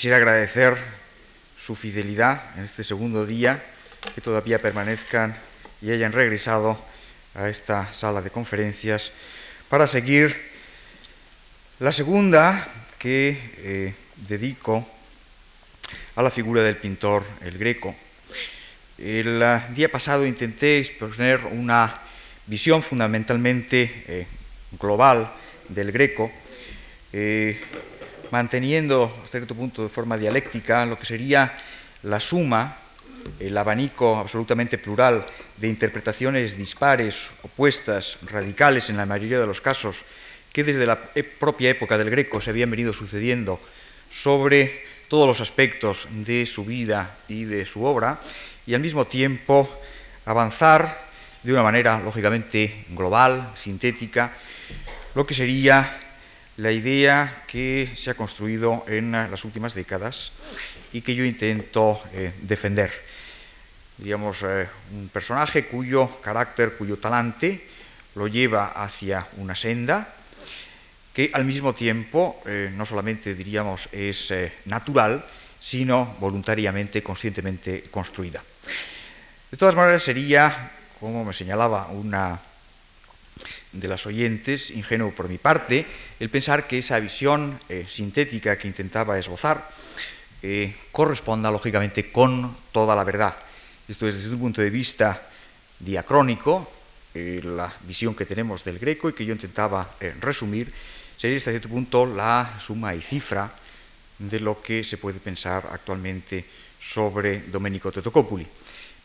quisiera agradecer su fidelidad en este segundo día, que todavía permanezcan y hayan regresado a esta sala de conferencias para seguir la segunda que eh, dedico a la figura del pintor el Greco. El ah, día pasado intenté exponer una visión fundamentalmente eh, global del Greco, eh, manteniendo hasta cierto punto de forma dialéctica lo que sería la suma, el abanico absolutamente plural de interpretaciones dispares, opuestas, radicales en la mayoría de los casos, que desde la e-, propia época del Greco se habían venido sucediendo sobre todos los aspectos de su vida y de su obra, y al mismo tiempo avanzar de una manera lógicamente global, sintética, lo que sería la idea que se ha construido en las últimas décadas y que yo intento eh, defender. Digamos, eh, un personaje cuyo carácter, cuyo talante lo lleva hacia una senda que al mismo tiempo eh, no solamente diríamos es natural, sino voluntariamente, conscientemente construida. De todas maneras, sería, como me señalaba una de las oyentes, ingenuo por mi parte, el pensar que esa visión eh, sintética que intentaba esbozar eh, corresponda lógicamente con toda la verdad. Esto es desde un punto de vista diacrónico, eh, la visión que tenemos del greco y que yo intentaba resumir, sería hasta cierto punto la suma y cifra de lo que se puede pensar actualmente sobre Domenico Tetocopuli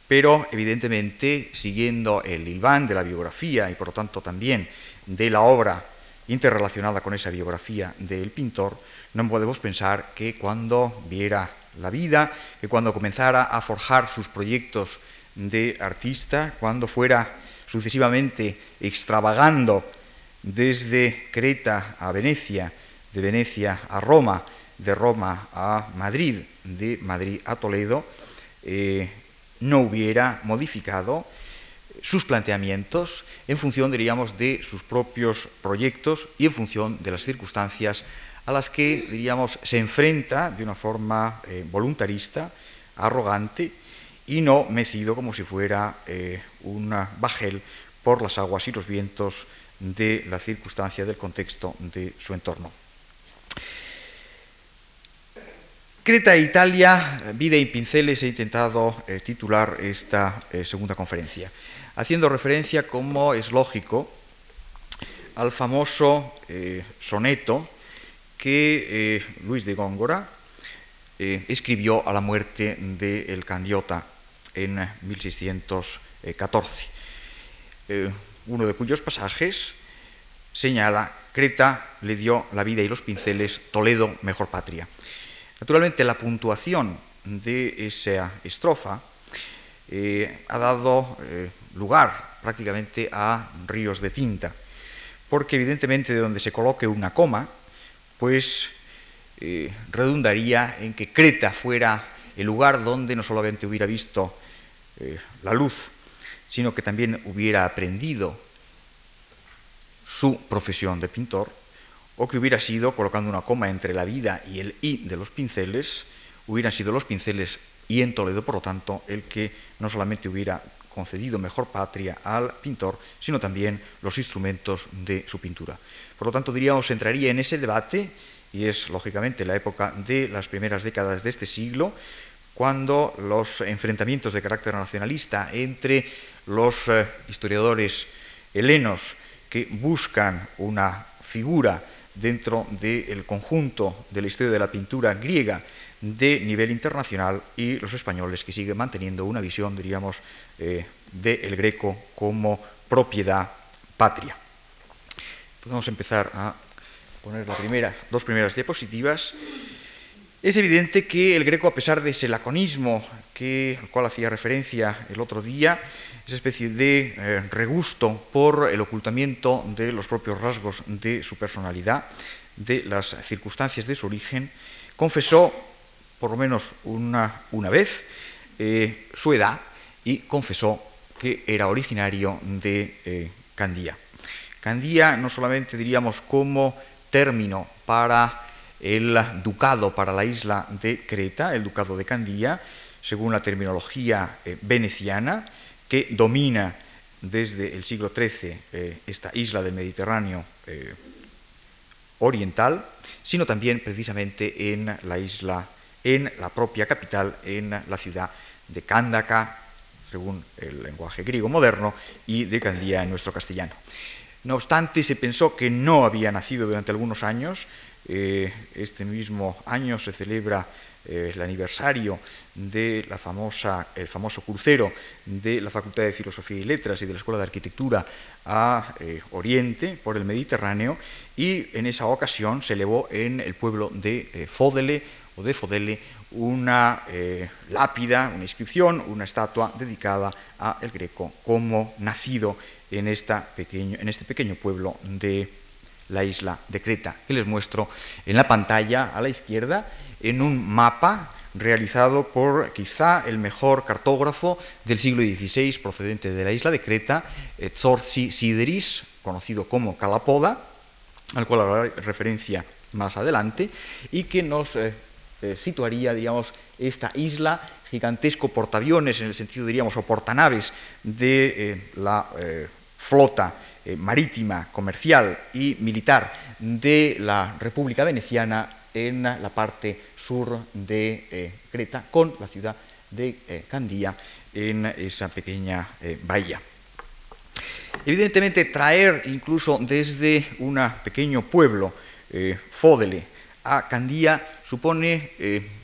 pero evidentemente siguiendo el hilván de la biografía y por lo tanto también de la obra interrelacionada con esa biografía del pintor, no podemos pensar que cuando viera la vida, que cuando comenzara a forjar sus proyectos de artista, cuando fuera sucesivamente extravagando desde Creta a Venecia, de Venecia a Roma, de Roma a Madrid, de Madrid a Toledo, eh, no hubiera modificado sus planteamientos en función, diríamos, de sus propios proyectos y en función de las circunstancias a las que, diríamos, se enfrenta de una forma eh, voluntarista, arrogante y no mecido como si fuera eh, un bajel por las aguas y los vientos de la circunstancia, del contexto de su entorno. Creta e Italia, vida y pinceles, he intentado eh, titular esta eh, segunda conferencia, haciendo referencia, como es lógico, al famoso eh, soneto que Luis de Góngora escribió a la muerte del El Candiota en 1614, uno de cuyos pasajes señala, Creta le dio la vida y los pinceles, Toledo mejor patria. Naturalmente, la puntuación de esa estrofa eh, ha dado eh, lugar prácticamente a ríos de tinta, porque evidentemente de donde se coloque una coma, pues eh, redundaría en que Creta fuera el lugar donde no solamente hubiera visto la luz, sino que también hubiera aprendido su profesión de pintor o que hubiera sido, colocando una coma entre la vida y el i de los pinceles, hubieran sido los pinceles y en Toledo, por lo tanto, el que no solamente hubiera concedido mejor patria al pintor, sino también los instrumentos de su pintura. Por lo tanto, diríamos, entraría en ese debate, y es lógicamente la época de las primeras décadas de este siglo, cuando los enfrentamientos de carácter nacionalista entre los eh, historiadores helenos que buscan una figura dentro del conjunto de la historia de la pintura griega de nivel internacional y los españoles que siguen manteniendo una visión, diríamos, eh, del greco como propiedad patria. Podemos empezar a poner las dos primeras diapositivas. Es evidente que el greco, a pesar de ese laconismo que, al cual hacía referencia el otro día, esa especie de eh, regusto por el ocultamiento de los propios rasgos de su personalidad, de las circunstancias de su origen, confesó, por lo menos una, una vez, eh, su edad y confesó que era originario de eh, Candía. Candía no solamente diríamos como término para el ducado para la isla de Creta, el ducado de Candía, según la terminología veneciana, que domina desde el siglo XIII eh, esta isla del Mediterráneo eh, oriental, sino también precisamente en la isla, en la propia capital, en la ciudad de Cándaca, según el lenguaje griego moderno, y de Candía en nuestro castellano. No obstante, se pensó que no había nacido durante algunos años. Eh, este mismo año se celebra eh, el aniversario de la famosa, el famoso crucero de la Facultad de Filosofía y Letras y de la Escuela de Arquitectura a eh, Oriente por el Mediterráneo y en esa ocasión se elevó en el pueblo de Fódele o de Fodele una lápida, una inscripción, una estatua dedicada a el Greco como nacido en, esta pequeño, en este pequeño pueblo de la isla de Creta, que les muestro en la pantalla a la izquierda, en un mapa realizado por quizá el mejor cartógrafo del siglo XVI procedente de la isla de Creta, Zorzi Sideris, conocido como Calapoda, al cual haré referencia más adelante, y que nos eh, eh, situaría, digamos, esta isla gigantesco portaaviones, en el sentido, diríamos, o portanaves de eh, la eh, flota eh, marítima, comercial y militar de la República Veneciana en la parte sur de Creta, con la ciudad de Candía en esa pequeña bahía. Evidentemente, traer incluso desde un pequeño pueblo, Fódele, a Candía supone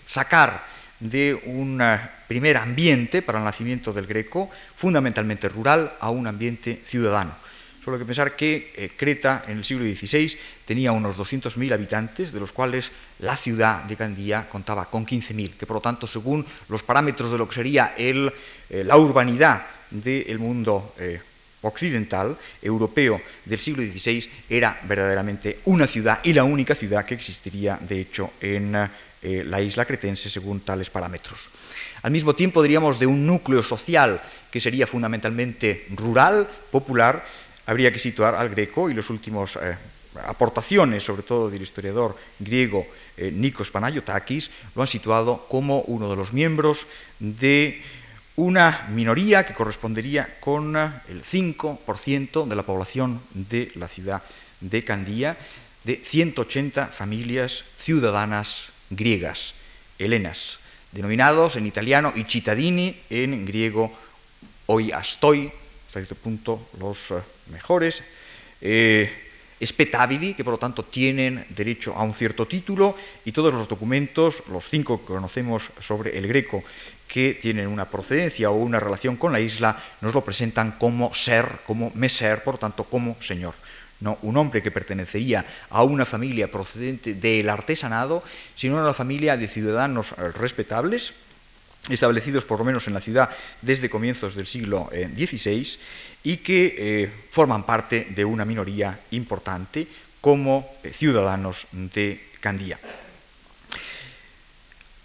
sacar de un primer ambiente para el nacimiento del Greco, fundamentalmente rural, a un ambiente ciudadano. Solo hay que pensar que eh, Creta en el siglo XVI tenía unos 200.000 habitantes, de los cuales la ciudad de Candía contaba con 15.000, que por lo tanto, según los parámetros de lo que sería el, eh, la urbanidad del mundo eh, occidental, europeo del siglo XVI, era verdaderamente una ciudad y la única ciudad que existiría, de hecho, en la isla cretense según tales parámetros. Al mismo tiempo, diríamos, de un núcleo social que sería fundamentalmente rural, popular, habría que situar al greco y las últimas eh, aportaciones, sobre todo del historiador griego eh, Nikos Panayotakis, lo han situado como uno de los miembros de una minoría que correspondería con el 5% de la población de la ciudad de Candía, de 180 familias ciudadanas griegas, helenas, denominados en italiano i cittadini, en griego hoy astoi, hasta cierto punto los eh, mejores, eh, espetabili, que por lo tanto tienen derecho a un cierto título, y todos los documentos, los cinco que conocemos sobre el greco, que tienen una procedencia o una relación con la isla, nos lo presentan como ser, como meser, por lo tanto como señor. No un hombre que pertenecería a una familia procedente del artesanado, sino a una familia de ciudadanos eh, respetables, establecidos por lo menos en la ciudad desde comienzos del siglo XVI eh, y que eh, forman parte de una minoría importante como ciudadanos de Candía.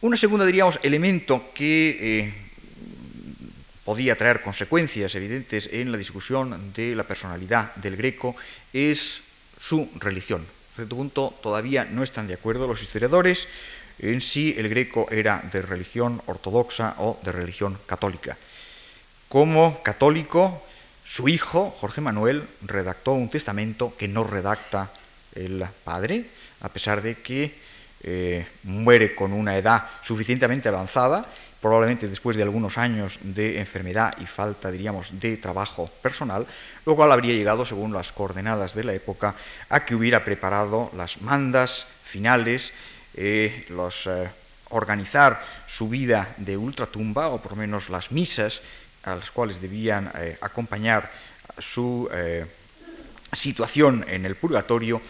Una segunda, diríamos, elemento que podía traer consecuencias evidentes en la discusión de la personalidad del greco es su religión. A cierto punto todavía no están de acuerdo los historiadores en si el greco era de religión ortodoxa o de religión católica. Como católico, su hijo, Jorge Manuel, redactó un testamento que no redacta el padre, a pesar de que eh, muere con una edad suficientemente avanzada probablemente después de algunos años de enfermedad y falta, diríamos, de trabajo personal, lo cual habría llegado, según las coordenadas de la época, a que hubiera preparado las mandas finales, eh, los, eh, organizar su vida de ultratumba, o por lo menos las misas a las cuales debían eh, acompañar su situación en el purgatorio,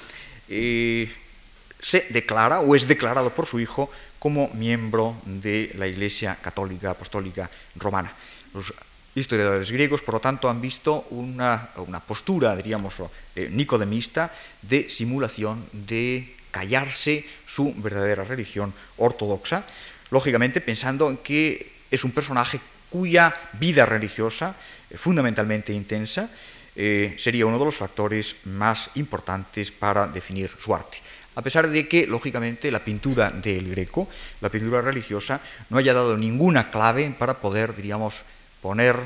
se declara o es declarado por su hijo como miembro de la Iglesia Católica Apostólica Romana. Los historiadores griegos, por lo tanto, han visto una, postura, diríamos, eh, nicodemista de simulación de callarse su verdadera religión ortodoxa, lógicamente pensando en que es un personaje cuya vida religiosa, fundamentalmente intensa, eh, sería uno de los factores más importantes para definir su arte. a pesar de que, lógicamente, la pintura del Greco, la pintura religiosa, no haya dado ninguna clave para poder, diríamos, poner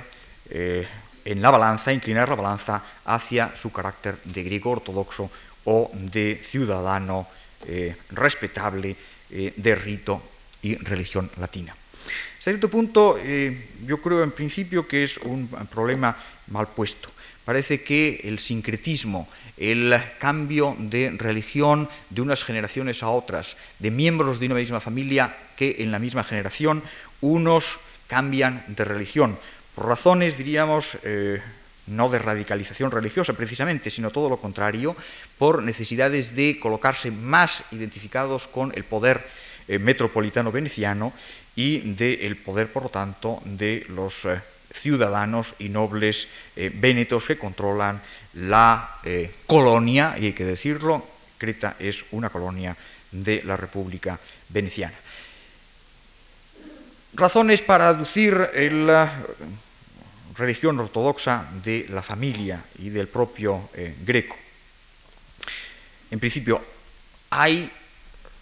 eh, en la balanza, inclinar la balanza hacia su carácter de griego ortodoxo o de ciudadano eh, respetable eh, de rito y religión latina. Hasta cierto punto, yo creo en principio que es un problema mal puesto. Parece que el sincretismo, el cambio de religión de unas generaciones a otras, de miembros de una misma familia que en la misma generación, unos cambian de religión, por razones, diríamos, eh, no de radicalización religiosa precisamente, sino todo lo contrario, por necesidades de colocarse más identificados con el poder eh, metropolitano veneciano y del poder, por lo tanto, de los eh, ciudadanos y nobles vénetos que controlan la colonia, y hay que decirlo, Creta es una colonia de la República Veneciana. Razones para aducir la religión ortodoxa de la familia y del propio eh, greco. En principio, hay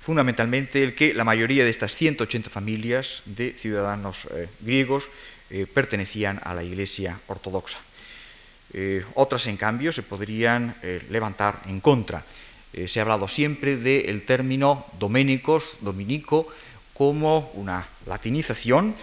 fundamentalmente el que la mayoría de estas 180 familias de ciudadanos eh, griegos eh, pertenecían a la Iglesia ortodoxa. otras, en cambio, se podrían levantar en contra. se ha hablado siempre del término doménicos, dominico, como una latinización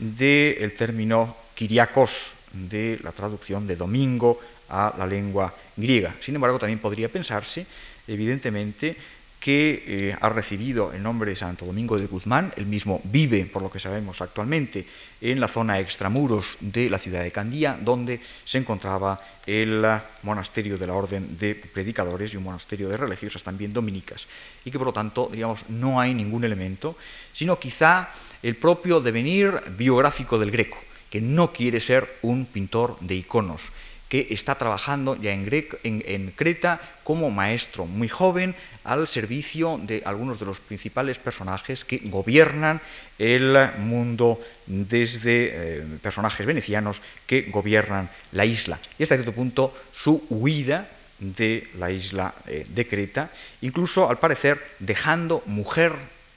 del término kiriakos, de la traducción de domingo a la lengua griega. Sin embargo, también podría pensarse, evidentemente, que eh, ha recibido el nombre de Santo Domingo de Guzmán, él mismo vive, por lo que sabemos actualmente, en la zona extramuros de la ciudad de Candía, donde se encontraba el monasterio de la Orden de Predicadores y un monasterio de religiosas también dominicas, y que por lo tanto, digamos, no hay ningún elemento, sino quizá el propio devenir biográfico del greco, que no quiere ser un pintor de iconos, que está trabajando ya en, Creta como maestro muy joven al servicio de algunos de los principales personajes que gobiernan el mundo desde eh, personajes venecianos que gobiernan la isla. Y hasta cierto punto su huida de la isla eh, de Creta, incluso al parecer dejando mujer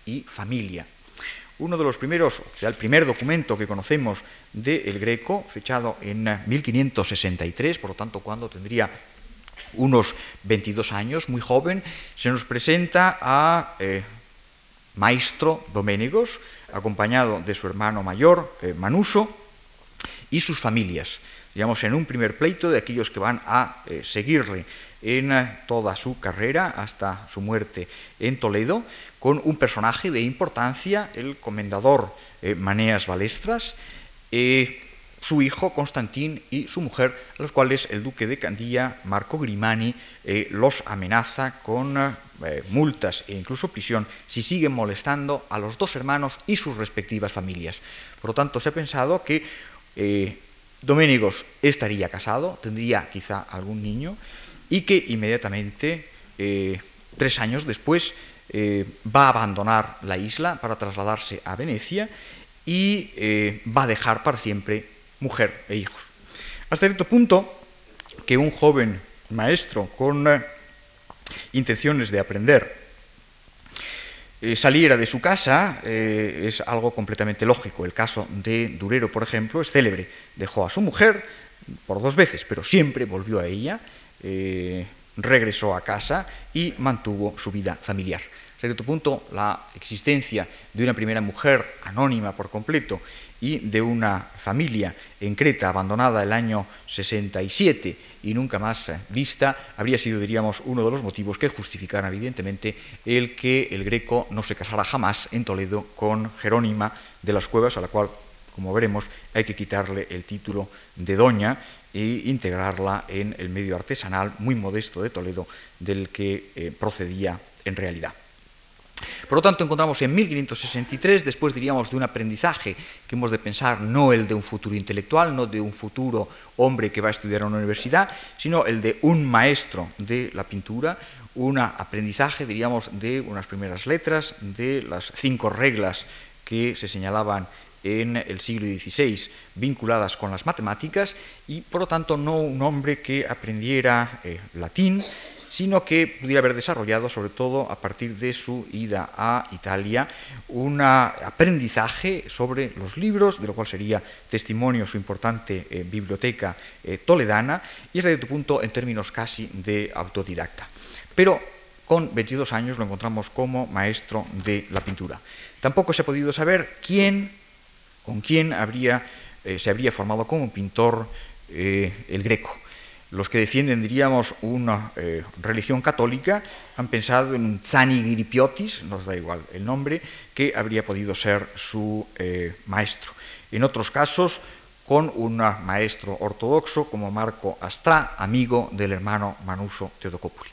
y familia uno de los primeros, o sea, el primer documento que conocemos del Greco, fechado en 1563, por lo tanto, cuando tendría unos 22 años, muy joven, se nos presenta a eh, Maestro Doménegos, acompañado de su hermano mayor, eh, Manuso, y sus familias. En un primer pleito de aquellos que van a eh, seguirle en toda su carrera hasta su muerte en Toledo, con un personaje de importancia, el comendador eh, Maneas Balestras, eh, su hijo Constantín y su mujer, a los cuales el duque de Candía, Marco Grimani, eh, los amenaza con multas e incluso prisión si siguen molestando a los dos hermanos y sus respectivas familias. Por lo tanto, se ha pensado que Doménigos estaría casado, tendría quizá algún niño, y que inmediatamente, tres años después, eh, va a abandonar la isla para trasladarse a Venecia y eh, va a dejar para siempre mujer e hijos. Hasta cierto punto que un joven maestro con eh, intenciones de aprender saliera de su casa es algo completamente lógico. El caso de Durero, por ejemplo, es célebre. Dejó a su mujer por dos veces, pero siempre volvió a ella regresó a casa y mantuvo su vida familiar. A cierto punto, la existencia de una primera mujer anónima por completo y de una familia en Creta abandonada el año 67 y nunca más vista, habría sido, diríamos, uno de los motivos que justificaran evidentemente el que el greco no se casara jamás en Toledo con Jerónima de las Cuevas, a la cual, como veremos, hay que quitarle el título de doña e integrarla en el medio artesanal muy modesto de Toledo del que eh, procedía en realidad. Por lo tanto, encontramos en 1563, después diríamos de un aprendizaje que hemos de pensar no el de un futuro intelectual, no de un futuro hombre que va a estudiar en una universidad, sino el de un maestro de la pintura, un aprendizaje, diríamos, de unas primeras letras, de las cinco reglas que se señalaban en el siglo XVI vinculadas con las matemáticas y por lo tanto no un hombre que aprendiera eh, latín, sino que pudiera haber desarrollado, sobre todo a partir de su ida a Italia, un aprendizaje sobre los libros, de lo cual sería testimonio su importante eh, biblioteca eh, toledana, y hasta cierto punto en términos casi de autodidacta. Pero con 22 años lo encontramos como maestro de la pintura. Tampoco se ha podido saber quién, con quién eh, se habría formado como pintor el greco. Los que defienden, diríamos, una eh, religión católica han pensado en un Tzani Gripiotis, nos da igual el nombre, que habría podido ser su eh, maestro. En otros casos, con un maestro ortodoxo como Marco Astra, amigo del hermano Manuso Teodocopuli.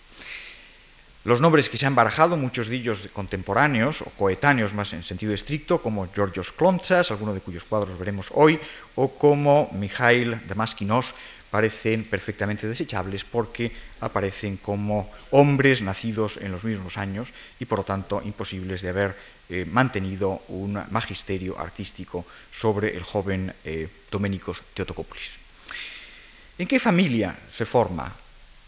Los nombres que se han barajado, muchos de ellos contemporáneos o coetáneos más en sentido estricto, como Georgios Klontsas, algunos de cuyos cuadros veremos hoy, o como Mikhail Damaskinos, parecen perfectamente desechables porque aparecen como hombres nacidos en los mismos años y por lo tanto imposibles de haber eh, mantenido un magisterio artístico sobre el joven eh, Domenicos Teotocópolis. ¿En qué familia se forma,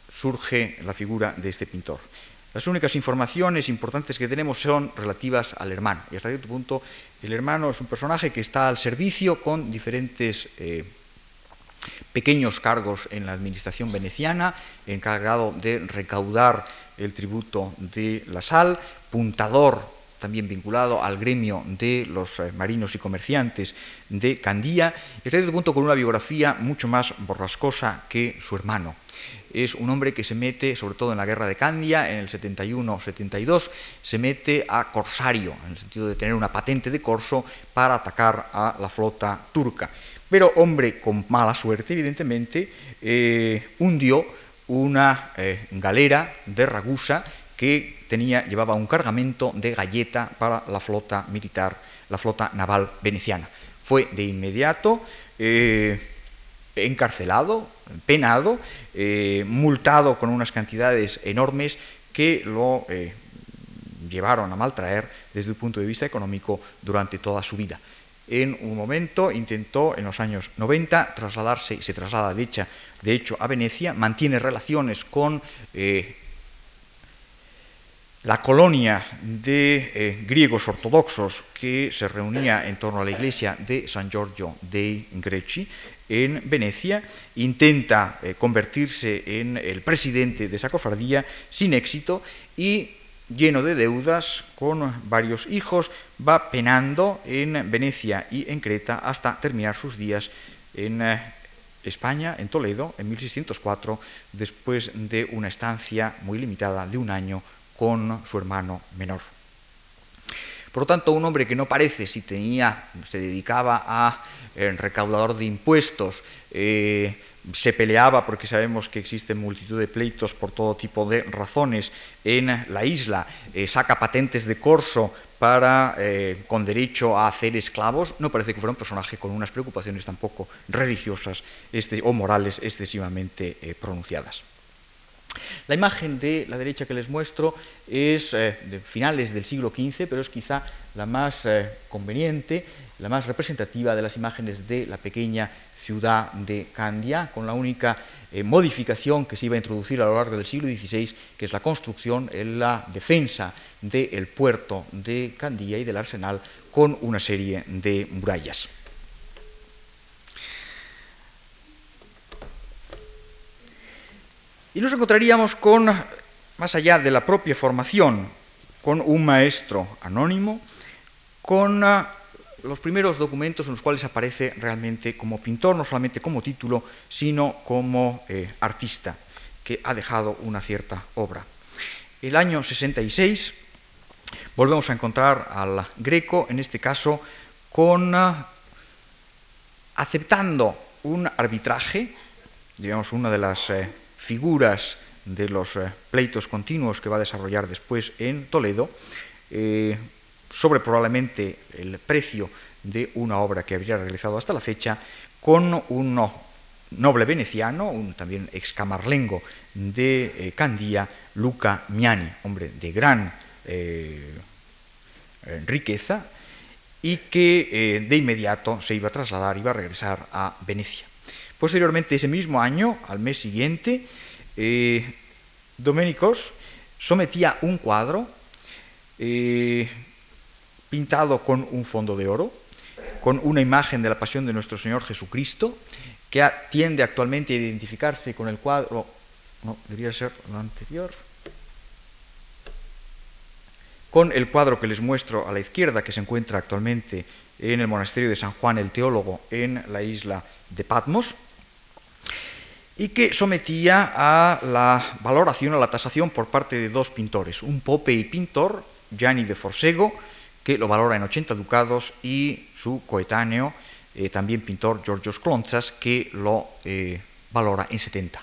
surge la figura de este pintor? Las únicas informaciones importantes que tenemos son relativas al hermano. Y hasta cierto punto el hermano es un personaje que está al servicio con diferentes eh, pequeños cargos en la administración veneciana, encargado de recaudar el tributo de la sal, puntador también vinculado al gremio de los eh, marinos y comerciantes de Candía, hasta cierto punto con una biografía mucho más borrascosa que su hermano. Es un hombre que se mete, sobre todo en la guerra de Candia, en el 71-72, se mete a corsario, en el sentido de tener una patente de corso para atacar a la flota turca pero hombre con mala suerte, evidentemente, eh, hundió una eh, galera de Ragusa que tenía, llevaba un cargamento de galleta para la flota militar, la flota naval veneciana. Fue de inmediato eh, encarcelado, penado, multado con unas cantidades enormes que lo llevaron a maltraer desde el punto de vista económico durante toda su vida en un momento intentó en los años 90 trasladarse, se traslada de hecho, de hecho a Venecia, mantiene relaciones con eh, la colonia de eh, griegos ortodoxos que se reunía en torno a la iglesia de San Giorgio dei Greci en Venecia, intenta eh, convertirse en el presidente de esa cofradía sin éxito y lleno de deudas, con varios hijos, va penando en Venecia y en Creta hasta terminar sus días en eh, España, en Toledo, en 1604, después de una estancia muy limitada de un año con su hermano menor. Por lo tanto, un hombre que no parece si tenía, se dedicaba a eh, recaudador de impuestos, eh, se peleaba porque sabemos que existen multitud de pleitos por todo tipo de razones en la isla, eh, saca patentes de corso para, eh, con derecho a hacer esclavos, no parece que fuera un personaje con unas preocupaciones tampoco religiosas este, o morales excesivamente eh, pronunciadas. La imagen de la derecha que les muestro es de finales del siglo XV, pero es quizá la más conveniente, la más representativa de las imágenes de la pequeña ciudad de Candia, con la única eh, modificación que se iba a introducir a lo largo del siglo XVI, que es la construcción, la defensa del puerto de Candia y del arsenal con una serie de murallas. Y nos encontraríamos con, más allá de la propia formación, con un maestro anónimo, con los primeros documentos en los cuales aparece realmente como pintor, no solamente como título, sino como eh, artista, que ha dejado una cierta obra. El año 66 volvemos a encontrar al Greco, en este caso, con ah, aceptando un arbitraje, digamos una de las eh, figuras de los eh, pleitos continuos que va a desarrollar después en Toledo, sobre probablemente el precio de una obra que habría realizado hasta la fecha, con un noble veneciano, un también excamarlengo de eh, Candía, Luca Miani, hombre de gran eh, riqueza, y que eh, de inmediato se iba a trasladar, iba a regresar a Venecia. Posteriormente, ese mismo año, al mes siguiente, Doménicos sometía un cuadro eh, pintado con un fondo de oro, con una imagen de la pasión de nuestro Señor Jesucristo, que tiende actualmente a identificarse con el cuadro, no, debería ser lo anterior, con el cuadro que les muestro a la izquierda, que se encuentra actualmente en el monasterio de San Juan el Teólogo en la isla de Patmos, y que sometía a la valoración, a la tasación por parte de dos pintores, un pope y pintor, Gianni de Forsego, que lo valora en 80 ducados, y su coetáneo, eh, también pintor, Georgios Klontzas, que lo eh, valora en 70.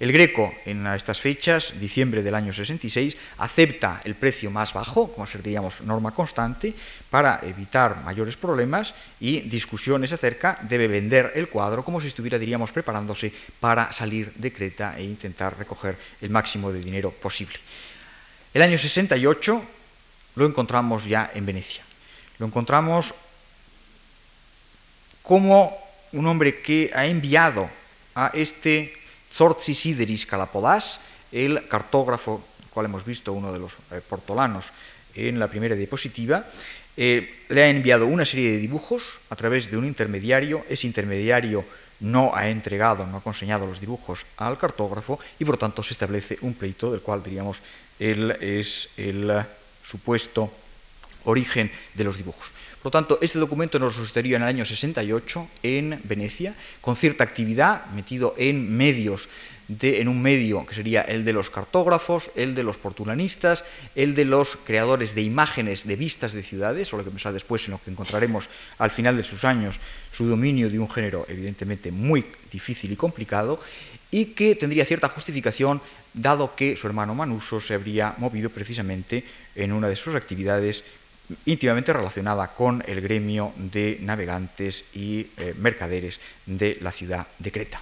El Greco, en estas fechas, diciembre del año 66, acepta el precio más bajo, como seríamos norma constante, para evitar mayores problemas y discusiones acerca, debe vender el cuadro como si estuviera, diríamos, preparándose para salir de Creta e intentar recoger el máximo de dinero posible. El año 68 lo encontramos ya en Venecia. Lo encontramos como un hombre que ha enviado a este Zorzi Sideris Calapodás, el cartógrafo, cual hemos visto uno de los eh, portolanos en la primera diapositiva, eh, le ha enviado una serie de dibujos a través de un intermediario. Ese intermediario no ha entregado, no ha conseñado los dibujos al cartógrafo y por tanto se establece un pleito del cual diríamos él es el supuesto origen de los dibujos. Por lo tanto, este documento nos sucedió en el año 68 en Venecia, con cierta actividad, metido en medios, en un medio que sería el de los cartógrafos, el de los portulanistas, el de los creadores de imágenes de vistas de ciudades, o lo que pensar después en lo que encontraremos al final de sus años, su dominio de un género evidentemente muy difícil y complicado, y que tendría cierta justificación dado que su hermano Manuso se habría movido precisamente en una de sus actividades íntimamente relacionada con el gremio de navegantes y eh, mercaderes de la ciudad de Creta.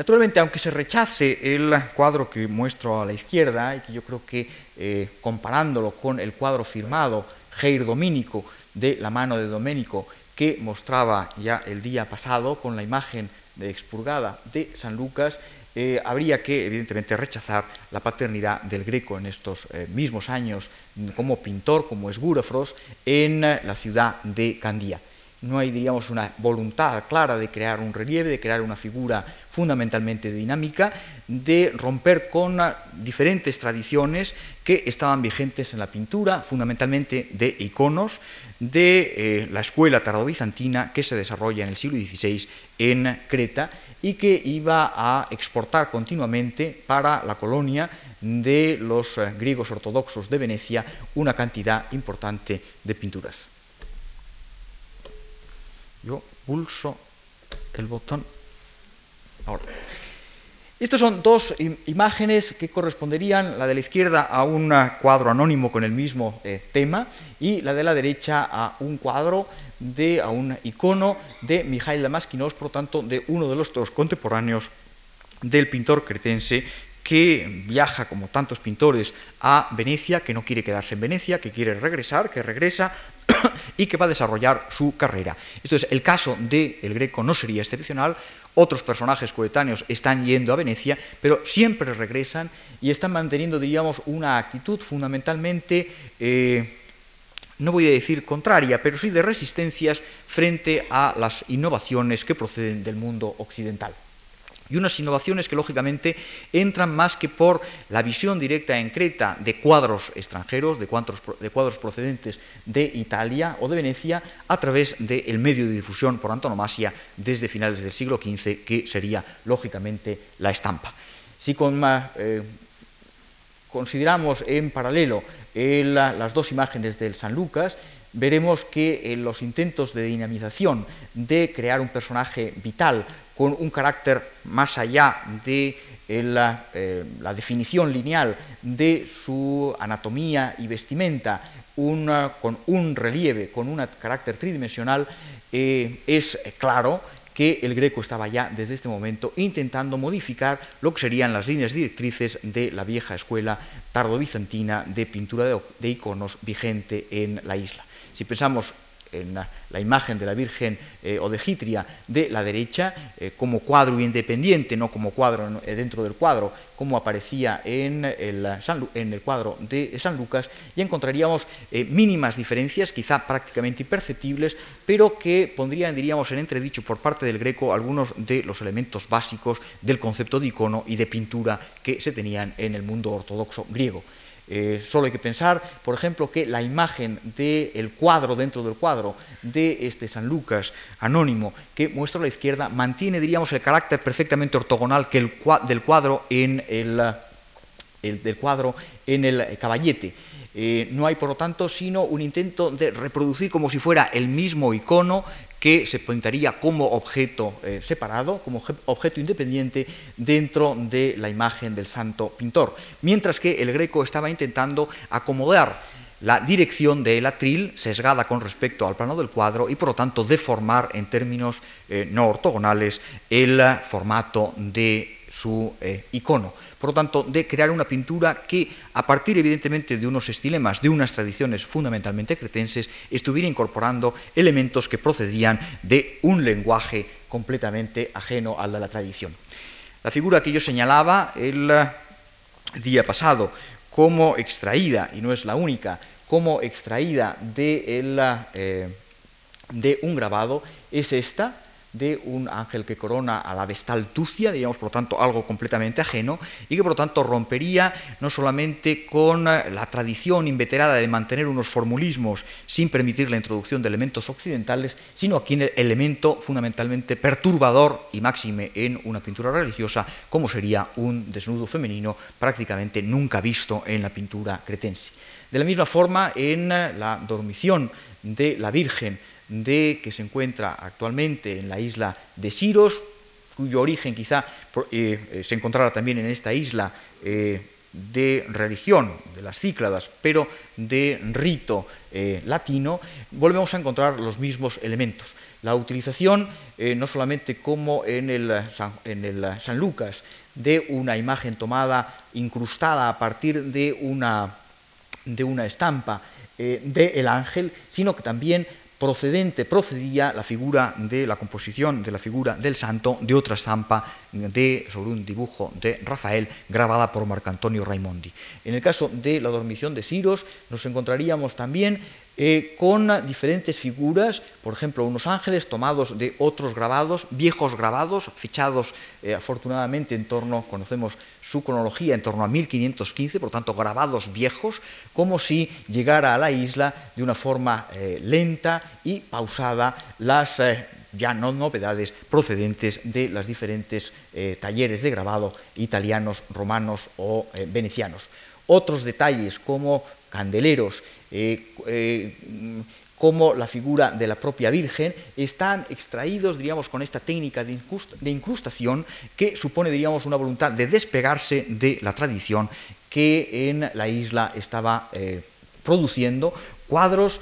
Naturalmente, aunque se rechace el cuadro que muestro a la izquierda, y que yo creo que eh, comparándolo con el cuadro firmado Geir Dominico de la mano de Domenico, que mostraba ya el día pasado con la imagen de expurgada de San Lucas, eh, habría que, evidentemente, rechazar la paternidad del Greco en estos eh, mismos años como pintor, como esbúrafros, en la ciudad de Candía. No hay, diríamos, una voluntad clara de crear un relieve, de crear una figura fundamentalmente dinámica, de romper con diferentes tradiciones que estaban vigentes en la pintura, fundamentalmente de iconos, de la escuela tardobizantina que se desarrolla en el siglo XVI en Creta y que iba a exportar continuamente para la colonia de los eh, griegos ortodoxos de Venecia una cantidad importante de pinturas. Yo pulso el botón ahora. Estas son dos imágenes que corresponderían, la de la izquierda a un cuadro anónimo con el mismo eh, tema y la de la derecha a un cuadro de, a un icono de Mijail Damaskinos, por tanto, de uno de los dos contemporáneos del pintor cretense que viaja, como tantos pintores, a Venecia, que no quiere quedarse en Venecia, que quiere regresar, que regresa y que va a desarrollar su carrera. Entonces, el caso del El Greco no sería excepcional, otros personajes coetáneos están yendo a Venecia, pero siempre regresan y están manteniendo, diríamos, una actitud fundamentalmente, eh, no voy a decir contraria, pero sí de resistencias frente a las innovaciones que proceden del mundo occidental y unas innovaciones que lógicamente entran más que por la visión directa en Creta de cuadros extranjeros, de cuadros, procedentes de Italia o de Venecia, a través del medio de difusión por antonomasia desde finales del siglo XV, que sería lógicamente la estampa. Si eh, consideramos en paralelo las dos imágenes del San Lucas, veremos que en los intentos de dinamización de crear un personaje vital con un carácter más allá de eh, eh, la, definición lineal de su anatomía y vestimenta, con un relieve, con un carácter tridimensional, eh, es claro que el greco estaba ya desde este momento intentando modificar lo que serían las líneas directrices de la vieja escuela tardobizantina de pintura de iconos vigente en la isla. Si pensamos en la, imagen de la Virgen eh, o de Gitria de la derecha, eh, como cuadro independiente, no como cuadro dentro del cuadro, como aparecía en el, en el, cuadro de San Lucas, y encontraríamos mínimas diferencias, quizá prácticamente imperceptibles, pero que pondrían, diríamos, en entredicho por parte del Greco algunos de los elementos básicos del concepto de icono y de pintura que se tenían en el mundo ortodoxo griego. Eh, solo hay que pensar, por ejemplo, que la imagen del cuadro dentro del cuadro de este San Lucas anónimo que muestra a la izquierda mantiene, diríamos, el carácter perfectamente ortogonal que el, del cuadro en el, del cuadro en el caballete. Eh, no hay, por lo tanto, sino un intento de reproducir como si fuera el mismo icono que se pintaría como objeto eh, separado, como objeto independiente dentro de la imagen del santo pintor, mientras que el greco estaba intentando acomodar la dirección del atril sesgada con respecto al plano del cuadro y por lo tanto deformar en términos eh, no ortogonales el formato de su eh, icono por lo tanto, de crear una pintura que, a partir evidentemente de unos estilemas, de unas tradiciones fundamentalmente cretenses, estuviera incorporando elementos que procedían de un lenguaje completamente ajeno al de la tradición. La figura que yo señalaba el día pasado como extraída, y no es la única, como extraída de, eh, de un grabado, es esta, de un ángel que corona a la vestal tucia, digamos por lo tanto algo completamente ajeno, y que por lo tanto rompería no solamente con eh, la tradición inveterada de mantener unos formulismos sin permitir la introducción de elementos occidentales, sino aquí el elemento fundamentalmente perturbador y máxime en una pintura religiosa, como sería un desnudo femenino prácticamente nunca visto en la pintura cretense. De la misma forma, en eh, la dormición de la Virgen, de que se encuentra actualmente en la isla de Siros, cuyo origen quizá eh, eh, se encontrara también en esta isla eh, de religión, de las Cícladas, pero de rito latino, volvemos a encontrar los mismos elementos. La utilización, no solamente como en el, en el San Lucas, de una imagen tomada, incrustada a partir de una, de una estampa del ángel, sino que también procedente, procedía la figura de la composición de la figura del santo de otra estampa de, sobre un dibujo de Rafael grabada por Marcantonio Raimondi. En el caso de la dormición de Siros nos encontraríamos también eh, con diferentes figuras, por ejemplo, unos ángeles tomados de otros grabados, viejos grabados, fichados eh, afortunadamente en torno, conocemos su cronología, en torno a 1515, por tanto, grabados viejos, como si llegara a la isla de una forma eh, lenta y pausada las ya no novedades procedentes de los diferentes talleres de grabado italianos, romanos o venecianos. Otros detalles como candeleros eh, eh, como la figura de la propia Virgen, están extraídos, diríamos, con esta técnica de, incrustación que supone, diríamos, una voluntad de despegarse de la tradición que en la isla estaba eh, produciendo cuadros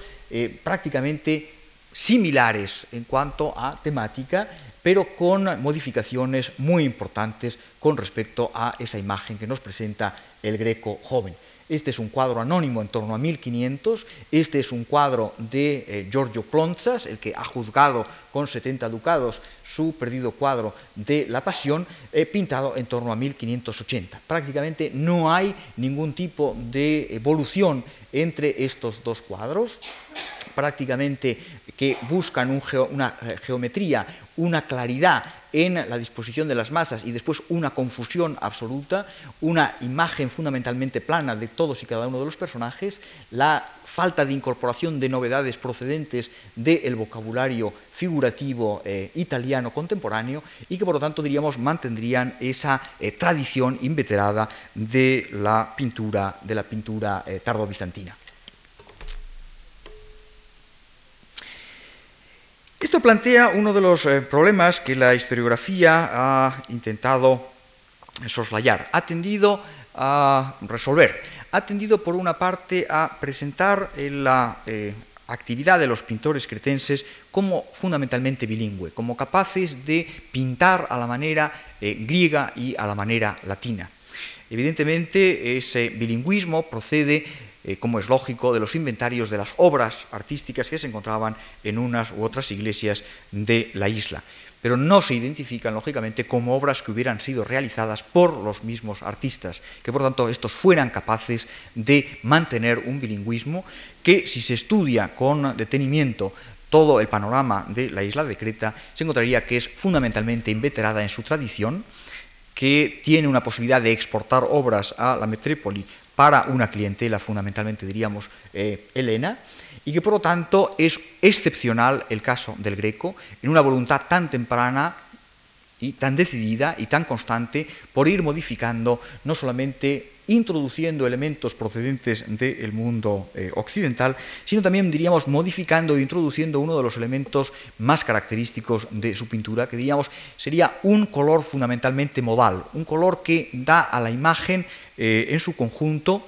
prácticamente similares en cuanto a temática, pero con modificaciones muy importantes con respecto a esa imagen que nos presenta el greco joven. Este es un cuadro anónimo en torno a 1500. Este es un cuadro de eh, Giorgio Plonzas, el que ha juzgado con 70 ducados su perdido cuadro de La Pasión, eh, pintado en torno a 1580. Prácticamente no hay ningún tipo de evolución entre estos dos cuadros prácticamente que buscan una eh, geometría, una claridad en la disposición de las masas y después una confusión absoluta, una imagen fundamentalmente plana de todos y cada uno de los personajes, la falta de incorporación de novedades procedentes del vocabulario figurativo eh, italiano contemporáneo y que por lo tanto diríamos mantendrían esa eh, tradición inveterada de la pintura de la pintura tardo-bizantina. Esto plantea uno de los eh, problemas que la historiografía ha intentado soslayar, ha tendido a resolver. Ha tendido, por una parte, a presentar la eh, actividad de los pintores cretenses como fundamentalmente bilingüe, como capaces de pintar a la manera eh, griega y a la manera latina. Evidentemente, ese bilingüismo procede, eh, como es lógico, de los inventarios de las obras artísticas que se encontraban en unas u otras iglesias de la isla. Pero no se identifican, lógicamente, como obras que hubieran sido realizadas por los mismos artistas, que por tanto estos fueran capaces de mantener un bilingüismo que, si se estudia con detenimiento todo el panorama de la isla de Creta, se encontraría que es fundamentalmente inveterada en su tradición, que tiene una posibilidad de exportar obras a la metrópoli para una clientela fundamentalmente, diríamos, eh, helena, y que por lo tanto es excepcional el caso del Greco en una voluntad tan temprana y tan decidida y tan constante por ir modificando, no solamente introduciendo elementos procedentes del mundo eh, occidental, sino también diríamos modificando e introduciendo uno de los elementos más característicos de su pintura, que diríamos sería un color fundamentalmente modal, un color que da a la imagen eh, en su conjunto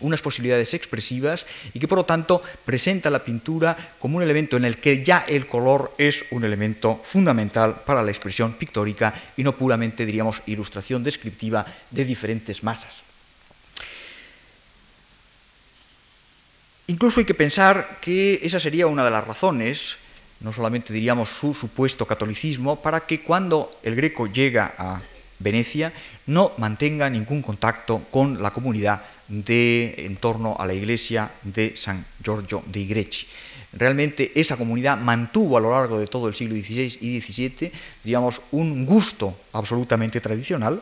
unas posibilidades expresivas y que por lo tanto presenta la pintura como un elemento en el que ya el color es un elemento fundamental para la expresión pictórica y no puramente, diríamos, ilustración descriptiva de diferentes masas. Incluso hay que pensar que esa sería una de las razones, no solamente diríamos su supuesto catolicismo, para que cuando el greco llega a Venecia no mantenga ningún contacto con la comunidad de, en torno a la iglesia de San Giorgio de Greci. Realmente esa comunidad mantuvo a lo largo de todo el siglo XVI y XVII, digamos, un gusto absolutamente tradicional,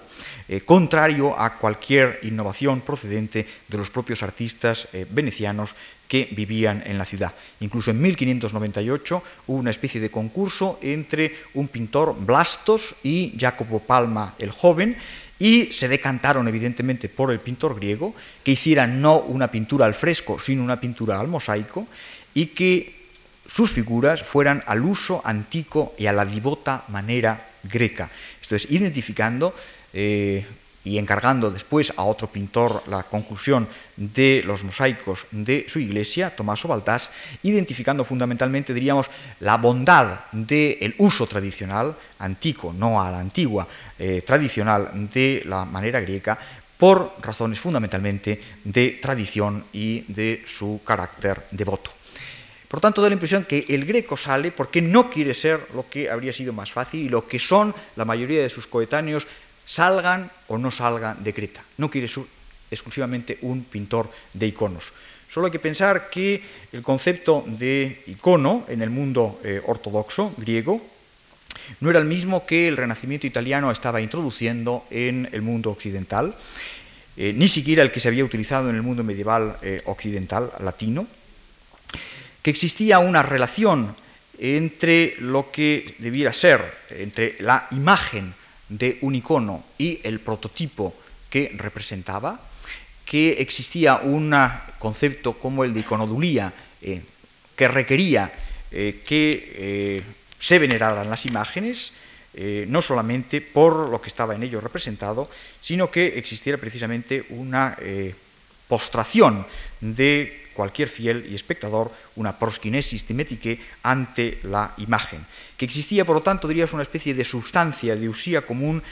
eh, contrario a cualquier innovación procedente de los propios artistas eh, venecianos que vivían en la ciudad. Incluso en 1598 hubo una especie de concurso entre un pintor Blastos y Jacopo Palma el joven, y se decantaron evidentemente por el pintor griego, que hiciera no una pintura al fresco, sino una pintura al mosaico, y que sus figuras fueran al uso antiguo y a la divota manera greca. Esto es, identificando eh, y encargando después a otro pintor la conclusión de los mosaicos de su iglesia, Tomaso Baltás, identificando fundamentalmente, diríamos, la bondad del uso tradicional, antiguo, no a la antigua, eh, tradicional de la manera griega, por razones fundamentalmente de tradición y de su carácter devoto. Por tanto, da la impresión que el greco sale porque no quiere ser lo que habría sido más fácil y lo que son la mayoría de sus coetáneos salgan o no salgan de Creta. No quiere ser exclusivamente un pintor de iconos. Solo hay que pensar que el concepto de icono en el mundo eh, ortodoxo griego no era el mismo que el Renacimiento italiano estaba introduciendo en el mundo occidental, eh, ni siquiera el que se había utilizado en el mundo medieval eh, occidental, latino, que existía una relación entre lo que debiera ser, entre la imagen de un icono y el prototipo que representaba, que existía un concepto como el de iconodulía, eh, que requería eh, que eh, se veneraran las imágenes, no solamente por lo que estaba en ello representado, sino que existiera precisamente una postración de cualquier fiel y espectador una proskinesis timétique ante la imagen, que existía, por lo tanto, dirías, una especie de sustancia, de usía común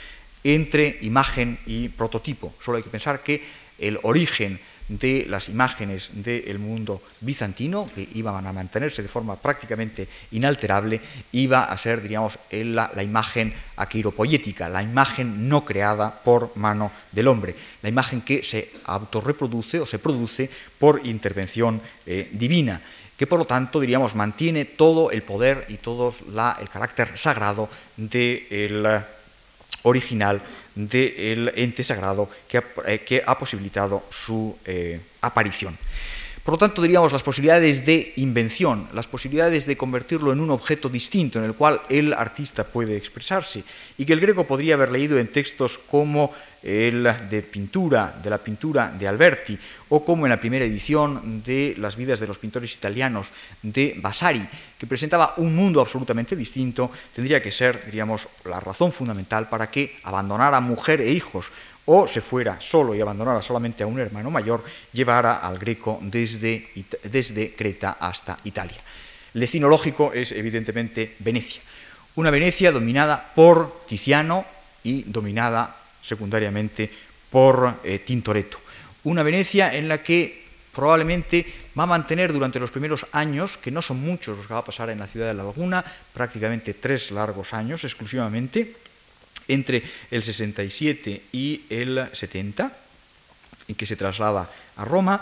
entre imagen y prototipo. Solo hay que pensar que el origen de las imágenes del mundo bizantino, que iban a mantenerse de forma prácticamente inalterable, iba a ser, diríamos, la, la imagen aqueiropoyética, la imagen no creada por mano del hombre, la imagen que se autorreproduce o se produce por intervención eh, divina que por lo tanto, diríamos, mantiene todo el poder y todo el carácter sagrado del original del ente sagrado que ha, eh, posibilitado su eh, aparición. Por lo tanto, diríamos, las posibilidades de invención, las posibilidades de convertirlo en un objeto distinto en el cual el artista puede expresarse, y que el greco podría haber leído en textos como el de pintura, de la pintura de Alberti, o como en la primera edición de Las vidas de los pintores italianos de Vasari, que presentaba un mundo absolutamente distinto, tendría que ser, diríamos, la razón fundamental para que abandonara mujer e hijos o se fuera solo y abandonara solamente a un hermano mayor, llevara al greco desde, desde Creta hasta Italia. El destino lógico es evidentemente Venecia, una Venecia dominada por Tiziano y dominada secundariamente por Tintoretto. Una Venecia en la que probablemente va a mantener durante los primeros años, que no son muchos los que va a pasar en la ciudad de la Laguna, prácticamente tres largos años exclusivamente, entre el 67 y el 70, en que se traslada a Roma,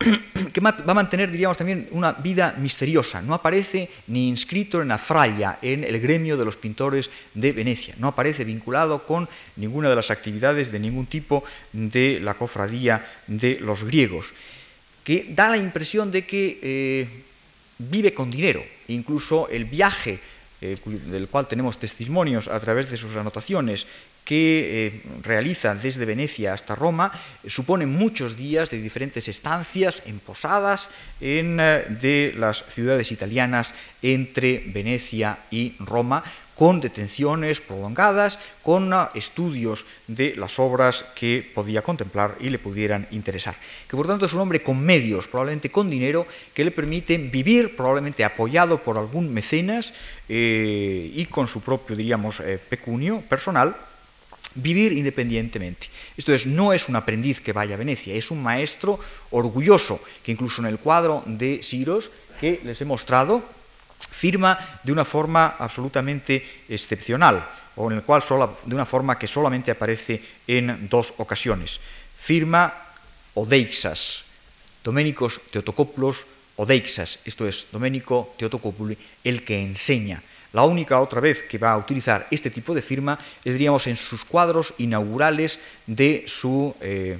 que va a mantener, diríamos, también una vida misteriosa. No aparece ni inscrito en la fraya, en el gremio de los pintores de Venecia. No aparece vinculado con ninguna de las actividades de ningún tipo de la cofradía de los griegos que da la impresión de que eh, vive con dinero. Incluso el viaje eh, del cual tenemos testimonios a través de sus anotaciones que eh, realiza desde Venecia hasta Roma, supone muchos días de diferentes estancias en posadas en, de las ciudades italianas entre Venecia y Roma, con detenciones prolongadas, con ah, estudios de las obras que podía contemplar y le pudieran interesar. Que por tanto es un hombre con medios, probablemente con dinero, que le permiten vivir, probablemente apoyado por algún mecenas eh, y con su propio, diríamos, eh, pecunio personal, vivir independientemente. Esto es, no es un aprendiz que vaya a Venecia, es un maestro orgulloso, que incluso en el cuadro de Siros que les he mostrado, firma de una forma absolutamente excepcional, o en el cual de una forma que solamente aparece en dos ocasiones. Firma Odeixas, Doménicos Teotocopoulos Odeixas, esto es, Domenico Teotocopoulos, el que enseña. La única otra vez que va a utilizar este tipo de firma es, diríamos, en sus cuadros inaugurales de su eh,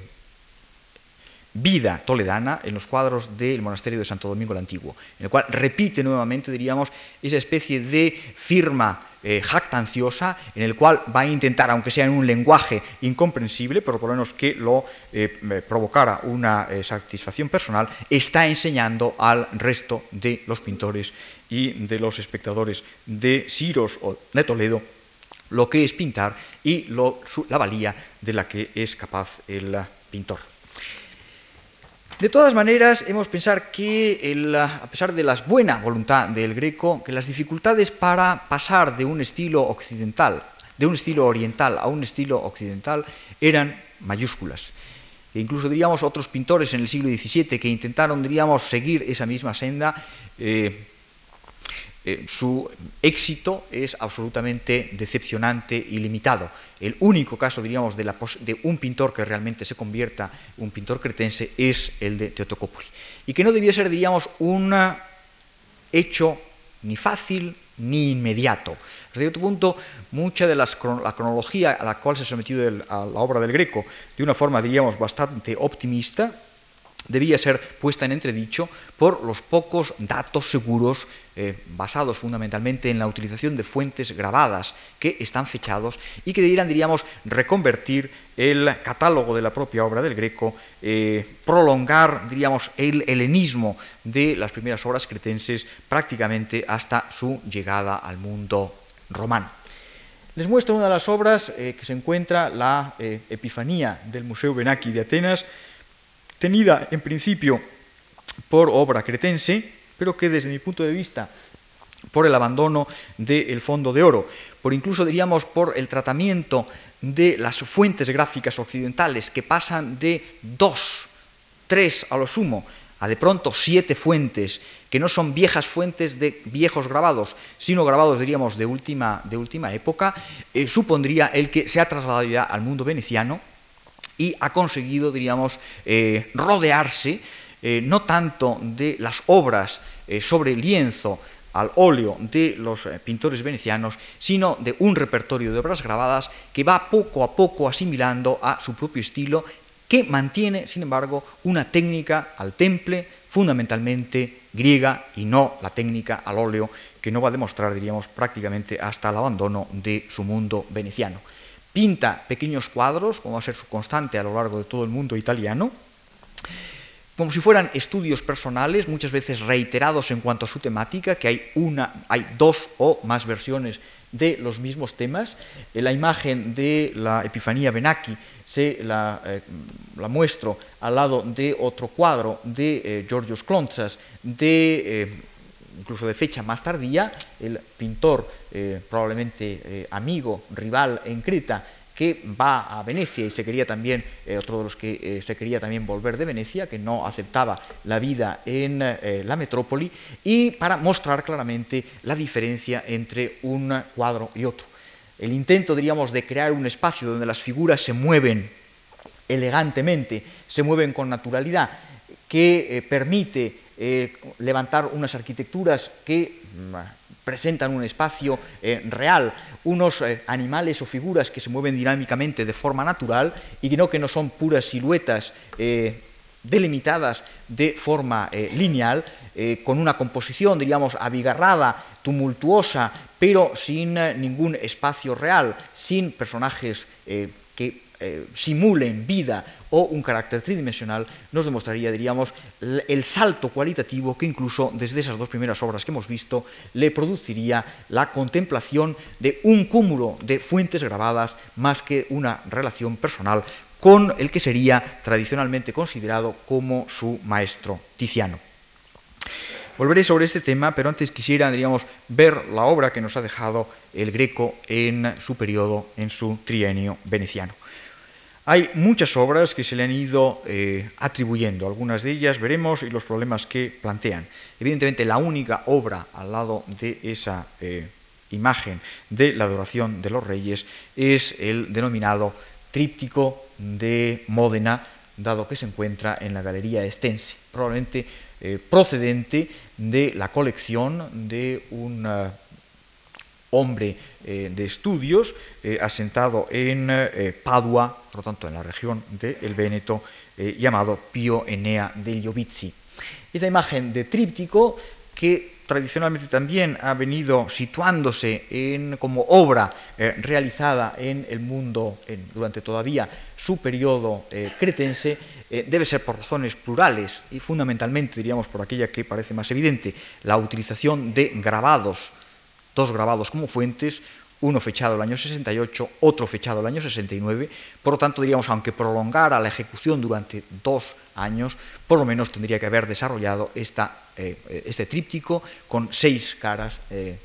vida toledana en los cuadros del monasterio de Santo Domingo el Antiguo, en el cual repite nuevamente, diríamos, esa especie de firma eh, jactanciosa en el cual va a intentar, aunque sea en un lenguaje incomprensible, pero por lo menos que lo eh, provocara una eh, satisfacción personal, está enseñando al resto de los pintores y de los espectadores de Siros o de Toledo lo que es pintar y la valía de la que es capaz el pintor. De todas maneras, hemos pensar que, a pesar de la buena voluntad del Greco, que las dificultades para pasar de un estilo occidental, de un estilo oriental a un estilo occidental, eran mayúsculas. E incluso diríamos otros pintores en el siglo XVII que intentaron, diríamos, seguir esa misma senda, eh, eh, su éxito es absolutamente decepcionante y limitado. El único caso, diríamos, de, un pintor que realmente se convierta un pintor cretense es el de Teotocópoli. Y que no debía ser, diríamos, un hecho ni fácil ni inmediato. Hasta cierto punto, mucha de la cronología a la cual se ha sometido a la obra del Greco, de una forma, diríamos, bastante optimista, debía ser puesta en entredicho por los pocos datos seguros eh, basados fundamentalmente en la utilización de fuentes grabadas que están fechados y que debieran, diríamos, reconvertir el catálogo de la propia obra del Greco, eh, prolongar, diríamos, el helenismo de las primeras obras cretenses prácticamente hasta su llegada al mundo romano. Les muestro una de las obras eh, que se encuentra la Epifanía del Museo Benaki de Atenas, tenida en principio por obra cretense, pero que desde mi punto de vista, por el abandono del fondo de oro, por incluso diríamos por el tratamiento de las fuentes gráficas occidentales que pasan de dos, tres a lo sumo, a de pronto siete fuentes, que no son viejas fuentes de viejos grabados, sino grabados, diríamos, de última, de última época, eh, supondría el que se ha trasladado ya al mundo veneciano y ha conseguido, diríamos, eh, rodearse eh, no tanto de las obras eh, sobre lienzo al óleo de los pintores venecianos, sino de un repertorio de obras grabadas que va poco a poco asimilando a su propio estilo, que mantiene, sin embargo, una técnica al temple fundamentalmente griega y no la técnica al óleo que no va a demostrar, diríamos, prácticamente hasta el abandono de su mundo veneciano. Pinta pequeños cuadros, como va a ser su constante a lo largo de todo el mundo italiano, como si fueran estudios personales, muchas veces reiterados en cuanto a su temática, que hay, una, hay dos o más versiones de los mismos temas. La imagen de la Epifanía Benaki se la, eh, muestro al lado de otro cuadro de eh, Georgios de eh, incluso de fecha más tardía, el pintor, eh, probablemente eh, amigo, rival en Creta, que va a Venecia y se quería también, eh, otro de los que eh, se quería también volver de Venecia, que no aceptaba la vida en la metrópoli, y para mostrar claramente la diferencia entre un cuadro y otro. El intento, diríamos, de crear un espacio donde las figuras se mueven elegantemente, se mueven con naturalidad, que permite levantar unas arquitecturas que mm, presentan un espacio eh, real, unos eh, animales o figuras que se mueven dinámicamente de forma natural y no que no son puras siluetas eh, delimitadas de forma lineal, con una composición, diríamos, abigarrada, tumultuosa, pero sin ningún espacio real, sin personajes que eh, simulen vida o un carácter tridimensional, nos demostraría, diríamos, el salto cualitativo que incluso desde esas dos primeras obras que hemos visto le produciría la contemplación de un cúmulo de fuentes grabadas más que una relación personal con el que sería tradicionalmente considerado como su maestro Tiziano. Volveré sobre este tema, pero antes quisiera, diríamos, ver la obra que nos ha dejado el Greco en su periodo, en su trienio veneciano. Hay muchas obras que se le han ido eh, atribuyendo, algunas de ellas veremos y los problemas que plantean. Evidentemente la única obra al lado de esa eh, imagen de la adoración de los reyes es el denominado tríptico de Módena, dado que se encuentra en la Galería Estense, probablemente eh, procedente de la colección de un hombre eh, de estudios, eh, asentado en eh, Padua, por lo tanto en la región del Véneto, llamado Pío Enea degli Ovizi. Esa imagen de tríptico que tradicionalmente también ha venido situándose en, como obra realizada en el mundo durante todavía su periodo cretense, debe ser por razones plurales y fundamentalmente, diríamos, por aquella que parece más evidente, la utilización de grabados dos grabados como fuentes, uno fechado el año 68, otro fechado el año 69, por lo tanto diríamos, aunque prolongara la ejecución durante dos años, por lo menos tendría que haber desarrollado eh, este tríptico con seis caras, eh,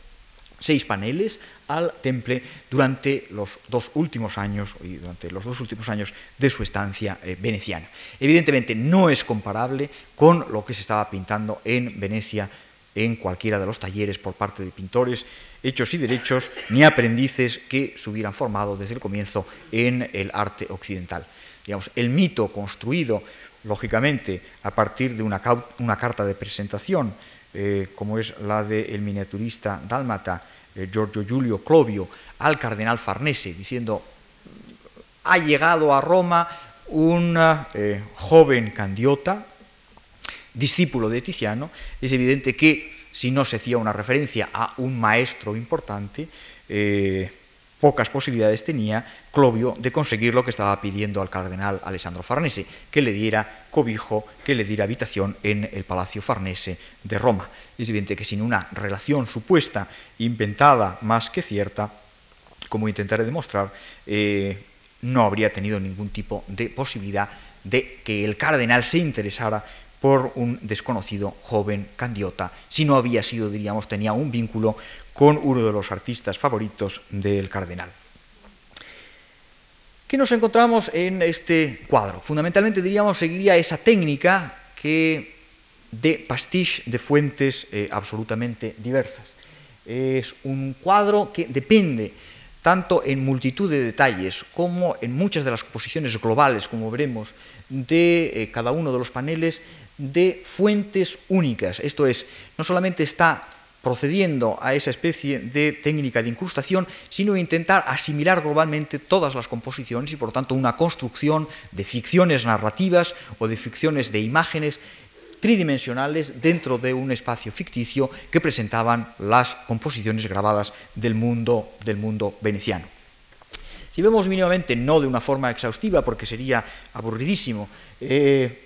seis paneles al temple durante los dos últimos años y durante los dos últimos años de su estancia eh, veneciana. Evidentemente no es comparable con lo que se estaba pintando en Venecia en cualquiera de los talleres por parte de pintores hechos y derechos, ni aprendices que se hubieran formado desde el comienzo en el arte occidental. Digamos, el mito construido, lógicamente, a partir de una, carta de presentación, eh, como es la del miniaturista dálmata eh, Giorgio Giulio Clovio, al cardenal Farnese, diciendo, ha llegado a Roma un eh, joven candiota, discípulo de Tiziano, es evidente que si no se hacía una referencia a un maestro importante, eh, pocas posibilidades tenía Clovio de conseguir lo que estaba pidiendo al cardenal Alessandro Farnese, que le diera cobijo, que le diera habitación en el Palacio Farnese de Roma. Es evidente que sin una relación supuesta, inventada más que cierta, como intentaré demostrar, eh, no habría tenido ningún tipo de posibilidad de que el cardenal se interesara por un desconocido joven candiota, si no había sido, diríamos, tenía un vínculo con uno de los artistas favoritos del cardenal. ¿Qué nos encontramos en este cuadro? Fundamentalmente, diríamos, seguiría esa técnica que de pastiche de fuentes eh, absolutamente diversas. Es un cuadro que depende tanto en multitud de detalles como en muchas de las composiciones globales, como veremos, de eh, cada uno de los paneles, de fuentes únicas. Esto es, no solamente está procediendo a esa especie de técnica de incrustación, sino intentar asimilar globalmente todas las composiciones y por tanto una construcción de ficciones narrativas o de ficciones de imágenes tridimensionales dentro de un espacio ficticio que presentaban las composiciones grabadas del mundo, del mundo veneciano. Si vemos mínimamente, no de una forma exhaustiva, porque sería aburridísimo, eh,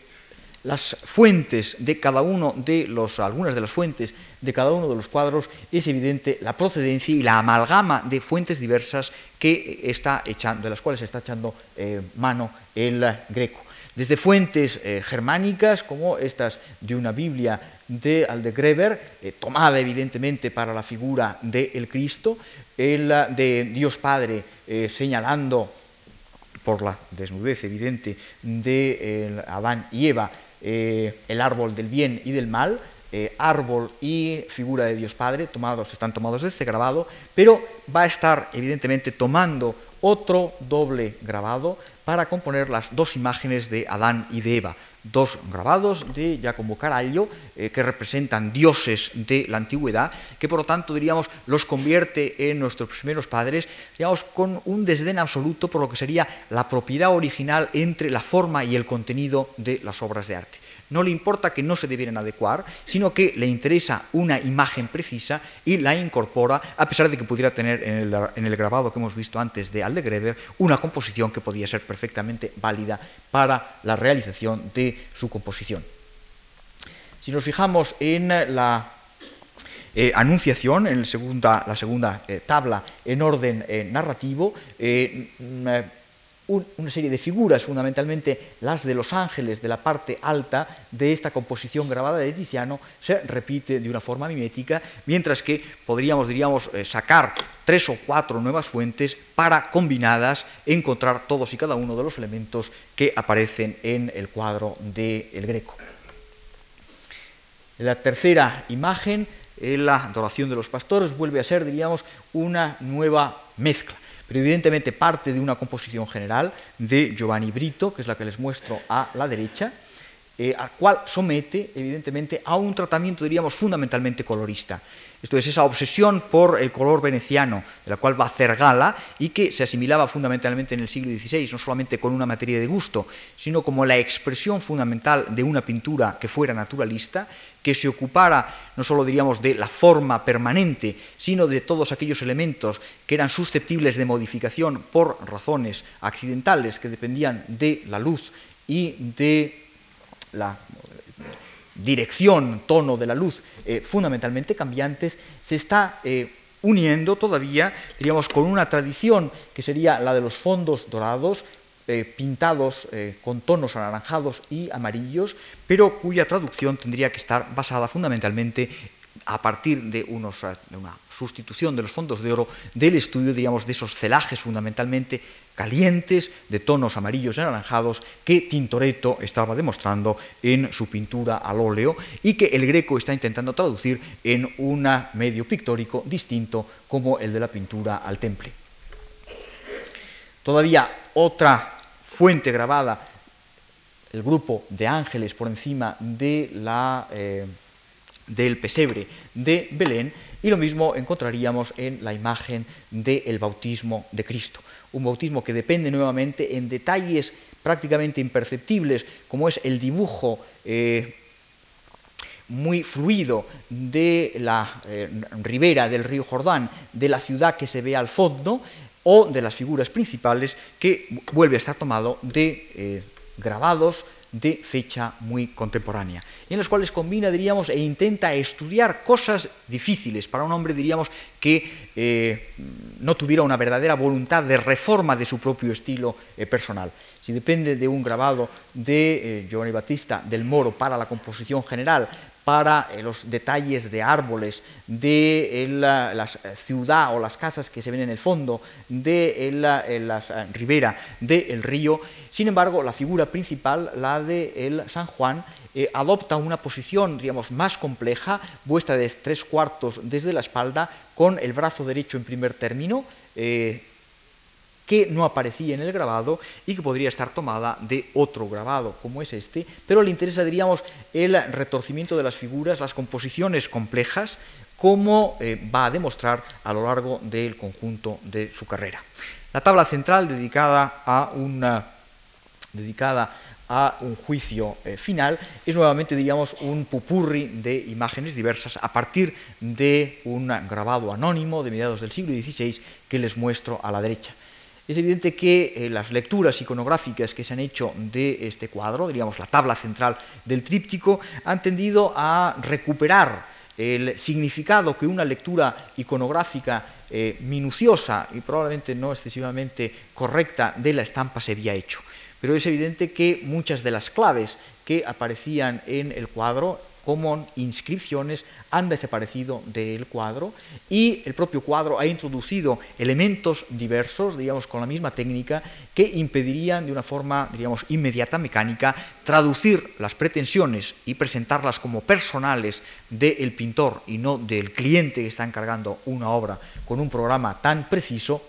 las fuentes de cada uno de los, algunas de las fuentes de cada uno de los cuadros, es evidente la procedencia y la amalgama de fuentes diversas que está echando, de las cuales está echando eh, mano el greco. Desde fuentes eh, germánicas, como estas de una Biblia de Aldegrever, eh, tomada evidentemente para la figura del Cristo, el de Dios Padre señalando por la desnudez evidente de Adán y Eva, el árbol del bien y del mal, árbol y figura de Dios Padre, tomados, están tomados de este grabado, pero va a estar evidentemente tomando otro doble grabado para componer las dos imágenes de Adán y de Eva, dos grabados de Giacomo Caraglio eh, que representan dioses de la antigüedad, que por lo tanto diríamos los convierte en nuestros primeros padres, digamos con un desdén absoluto por lo que sería la propiedad original entre la forma y el contenido de las obras de arte no le importa que no se debieran adecuar, sino que le interesa una imagen precisa y la incorpora, a pesar de que pudiera tener en el, grabado que hemos visto antes de Aldegrever una composición que podía ser perfectamente válida para la realización de su composición. Si nos fijamos en la eh, anunciación, en la segunda eh, tabla en orden eh, narrativo, una serie de figuras, fundamentalmente las de los ángeles de la parte alta de esta composición grabada de Tiziano, se repite de una forma mimética, mientras que podríamos, diríamos, eh, sacar tres o cuatro nuevas fuentes para, combinadas, encontrar todos y cada uno de los elementos que aparecen en el cuadro del Greco. La tercera imagen, la adoración de los pastores, vuelve a ser, diríamos, una nueva mezcla pero evidentemente parte de una composición general de Giovanni Brito, que es la que les muestro a la derecha, eh, al cual somete evidentemente a un tratamiento, diríamos, fundamentalmente colorista. Esto es esa obsesión por el color veneciano, de la cual va a hacer gala y que se asimilaba fundamentalmente en el siglo XVI, no solamente con una materia de gusto, sino como la expresión fundamental de una pintura que fuera naturalista, que se ocupara no solo diríamos de la forma permanente, sino de todos aquellos elementos que eran susceptibles de modificación por razones accidentales que dependían de la luz y de la dirección, tono de la luz eh, fundamentalmente cambiantes, se está eh, uniendo todavía, diríamos, con una tradición que sería la de los fondos dorados, eh, pintados con tonos anaranjados y amarillos, pero cuya traducción tendría que estar basada fundamentalmente a partir de, unos, de una sustitución de los fondos de oro del estudio, diríamos, de esos celajes fundamentalmente calientes, de tonos amarillos y anaranjados, que Tintoretto estaba demostrando en su pintura al óleo y que el greco está intentando traducir en un medio pictórico distinto como el de la pintura al temple. Todavía otra fuente grabada, el grupo de ángeles por encima de la, eh, del pesebre de Belén, y lo mismo encontraríamos en la imagen del bautismo de Cristo. Un bautismo que depende nuevamente en detalles prácticamente imperceptibles, como es el dibujo eh, muy fluido de la eh, ribera del río Jordán, de la ciudad que se ve al fondo, o de las figuras principales que vuelve a estar tomado de eh, grabados de fecha muy contemporánea, en los cuales combina, diríamos, e intenta estudiar cosas difíciles para un hombre, diríamos, que eh, no tuviera una verdadera voluntad de reforma de su propio estilo eh, personal. Si depende de un grabado de Giovanni Battista del Moro para la composición general, para los detalles de árboles, de la, ciudad o las casas que se ven en el fondo, de la, ribera del río, sin embargo, la figura principal, la de el San Juan, eh, adopta una posición, digamos, más compleja, vuestra de tres cuartos desde la espalda, con el brazo derecho en primer término, eh, que no aparecía en el grabado y que podría estar tomada de otro grabado, como es este, pero le interesa, diríamos, el retorcimiento de las figuras, las composiciones complejas, como eh, va a demostrar a lo largo del conjunto de su carrera. La tabla central dedicada a una dedicada a un juicio eh, final, es nuevamente, digamos, un pupurri de imágenes diversas a partir de un grabado anónimo de mediados del siglo XVI que les muestro a la derecha. Es evidente que eh, las lecturas iconográficas que se han hecho de este cuadro, diríamos la tabla central del tríptico, han tendido a recuperar el significado que una lectura iconográfica eh, minuciosa y probablemente no excesivamente correcta de la estampa se había hecho. Pero es evidente que muchas de las claves que aparecían en el cuadro como inscripciones han desaparecido del cuadro y el propio cuadro ha introducido elementos diversos, digamos, con la misma técnica, que impedirían de una forma, digamos, inmediata, mecánica, traducir las pretensiones y presentarlas como personales del pintor y no del cliente que está encargando una obra con un programa tan preciso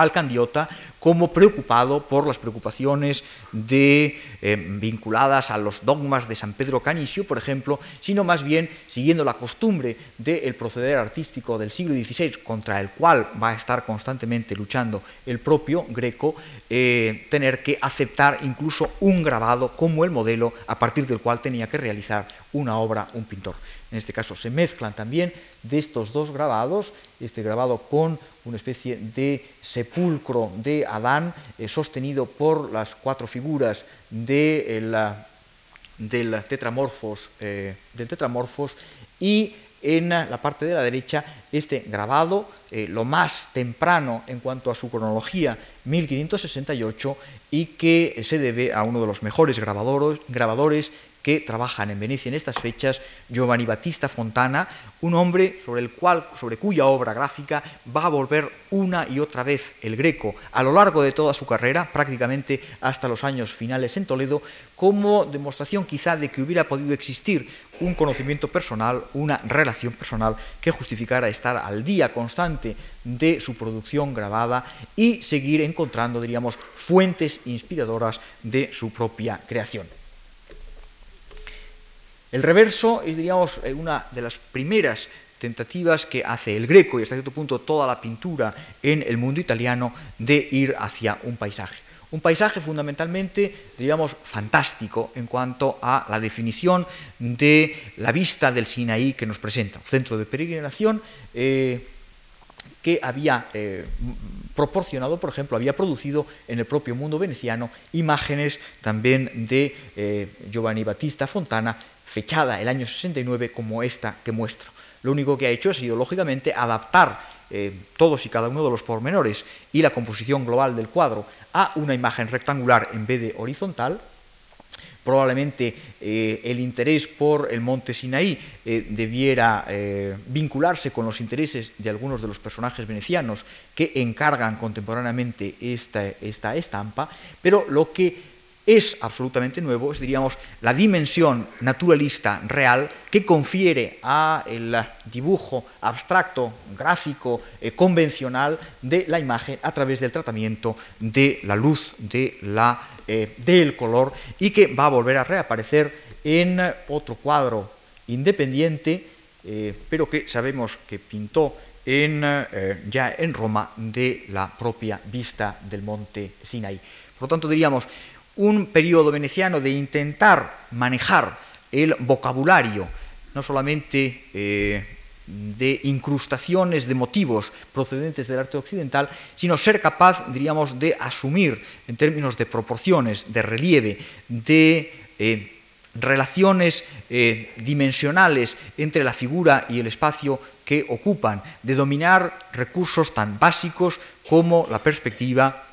al candiota como preocupado por las preocupaciones eh, vinculadas a los dogmas de San Pedro Canicio, por ejemplo, sino más bien siguiendo la costumbre del proceder artístico del siglo XVI, contra el cual va a estar constantemente luchando el propio Greco, eh, tener que aceptar incluso un grabado como el modelo a partir del cual tenía que realizar una obra un pintor. En este caso se mezclan también de estos dos grabados, este grabado con una especie de sepulcro de Adán eh, sostenido por las cuatro figuras de, del, tetramorfos, eh, tetramorfos y en la parte de la derecha este grabado, eh, lo más temprano en cuanto a su cronología, 1568, y que se debe a uno de los mejores grabadores que trabajan en Venecia en estas fechas, Giovanni Battista Fontana, un hombre sobre, el cual, sobre cuya obra gráfica va a volver una y otra vez el Greco a lo largo de toda su carrera, prácticamente hasta los años finales en Toledo, como demostración quizá de que hubiera podido existir un conocimiento personal, una relación personal que justificara estar al día constante de su producción grabada y seguir encontrando, diríamos, fuentes inspiradoras de su propia creación. El reverso es, digamos, eh, una de las primeras tentativas que hace el greco y hasta cierto punto toda la pintura en el mundo italiano de ir hacia un paisaje. Un paisaje fundamentalmente, digamos, fantástico en cuanto a la definición de la vista del Sinaí que nos presenta. Un centro de peregrinación eh, que había eh, proporcionado, por ejemplo, había producido en el propio mundo veneciano imágenes también de Giovanni Battista Fontana fechada el año 69 como esta que muestro. Lo único que ha hecho ha sido, lógicamente, adaptar eh, todos y cada uno de los pormenores y la composición global del cuadro a una imagen rectangular en vez de horizontal. Probablemente eh, el interés por el monte Sinaí eh, debiera vincularse con los intereses de algunos de los personajes venecianos que encargan contemporáneamente esta, esta estampa, pero lo que es absolutamente nuevo, es diríamos la dimensión naturalista real que confiere a el dibujo abstracto, gráfico, eh, convencional de la imagen a través del tratamiento de la luz, de la, eh, del color y que va a volver a reaparecer en otro cuadro independiente, eh, pero que sabemos que pintó en, ya en Roma de la propia vista del monte Sinai. Por lo tanto, diríamos, un periodo veneciano de intentar manejar el vocabulario, no solamente eh, de incrustaciones de motivos procedentes del arte occidental, sino ser capaz, diríamos, de asumir en términos de proporciones, de relieve, de eh, relaciones eh, dimensionales entre la figura y el espacio que ocupan, de dominar recursos tan básicos como la perspectiva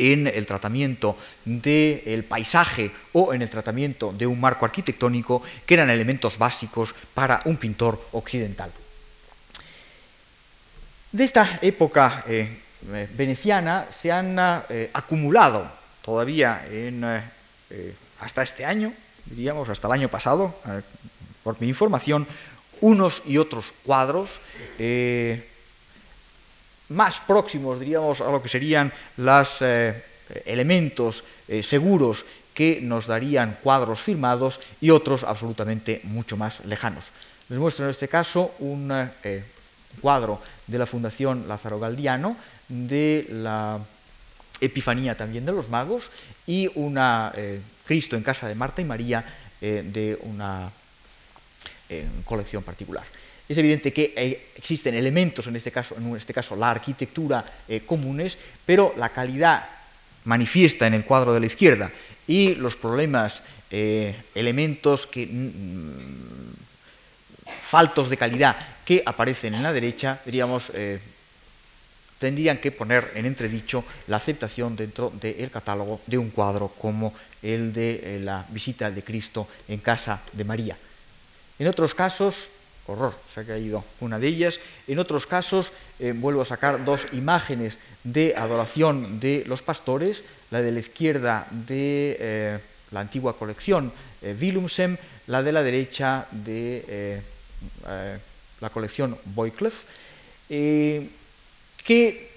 en el tratamiento del paisaje o en el tratamiento de un marco arquitectónico, que eran elementos básicos para un pintor occidental. De esta época eh, eh, veneciana se han eh, acumulado todavía hasta este año, diríamos hasta el año pasado, por mi información, unos y otros cuadros más próximos, diríamos, a lo que serían los eh, elementos eh, seguros que nos darían cuadros firmados y otros absolutamente mucho más lejanos. Les muestro en este caso un eh, cuadro de la Fundación Lázaro Galdiano, de la Epifanía también de los magos y una Cristo en casa de Marta y María de una colección particular. Es evidente que eh, existen elementos, en este caso, en este caso la arquitectura, eh, comunes, pero la calidad manifiesta en el cuadro de la izquierda y los problemas, eh, elementos que, mm, faltos de calidad que aparecen en la derecha, diríamos, tendrían que poner en entredicho la aceptación dentro del catálogo de un cuadro como el de la visita de Cristo en casa de María. En otros casos, horror, se ha caído una de ellas. En otros casos, eh, vuelvo a sacar dos imágenes de adoración de los pastores, la de la izquierda de eh, la antigua colección eh, la de la derecha de la colección Boyclef, que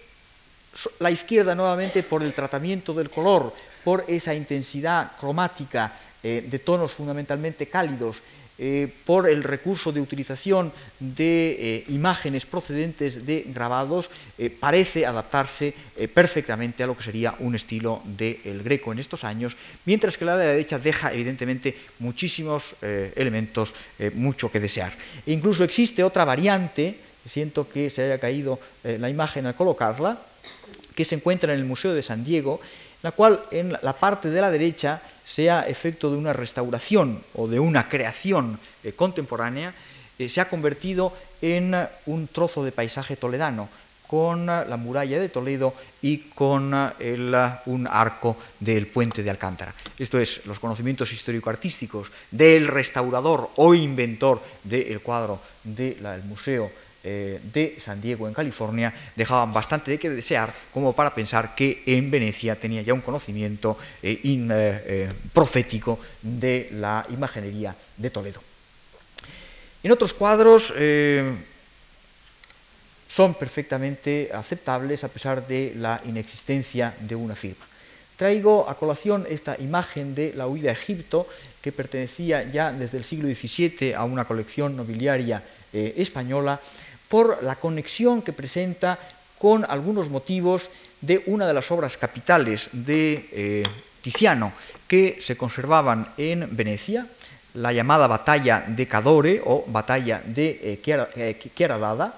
la izquierda nuevamente por el tratamiento del color, por esa intensidad cromática de tonos fundamentalmente cálidos eh, por el recurso de utilización de eh, imágenes procedentes de grabados, eh, parece adaptarse perfectamente a lo que sería un estilo del greco en estos años, mientras que la de la derecha deja evidentemente muchísimos elementos, mucho que desear. E incluso existe otra variante, siento que se haya caído la imagen al colocarla, que se encuentra en el Museo de San Diego, la cual en la parte de la derecha sea efecto de una restauración o de una creación eh, contemporánea, eh, se ha convertido en un trozo de paisaje toledano, con la muralla de Toledo y con un arco del puente de Alcántara. Esto es, los conocimientos histórico-artísticos del restaurador o inventor del cuadro del museo eh, de San Diego en California dejaban bastante de que desear como para pensar que en Venecia tenía ya un conocimiento eh, eh, profético de la imaginería de Toledo. En otros cuadros son perfectamente aceptables a pesar de la inexistencia de una firma. Traigo a colación esta imagen de la huida a Egipto, que pertenecía ya desde el siglo XVII a una colección nobiliaria española, por la conexión que presenta con algunos motivos de una de las obras capitales de eh, Tiziano que se conservaban en Venecia, la llamada batalla de Cadore o batalla de eh, eh, Chiaradada,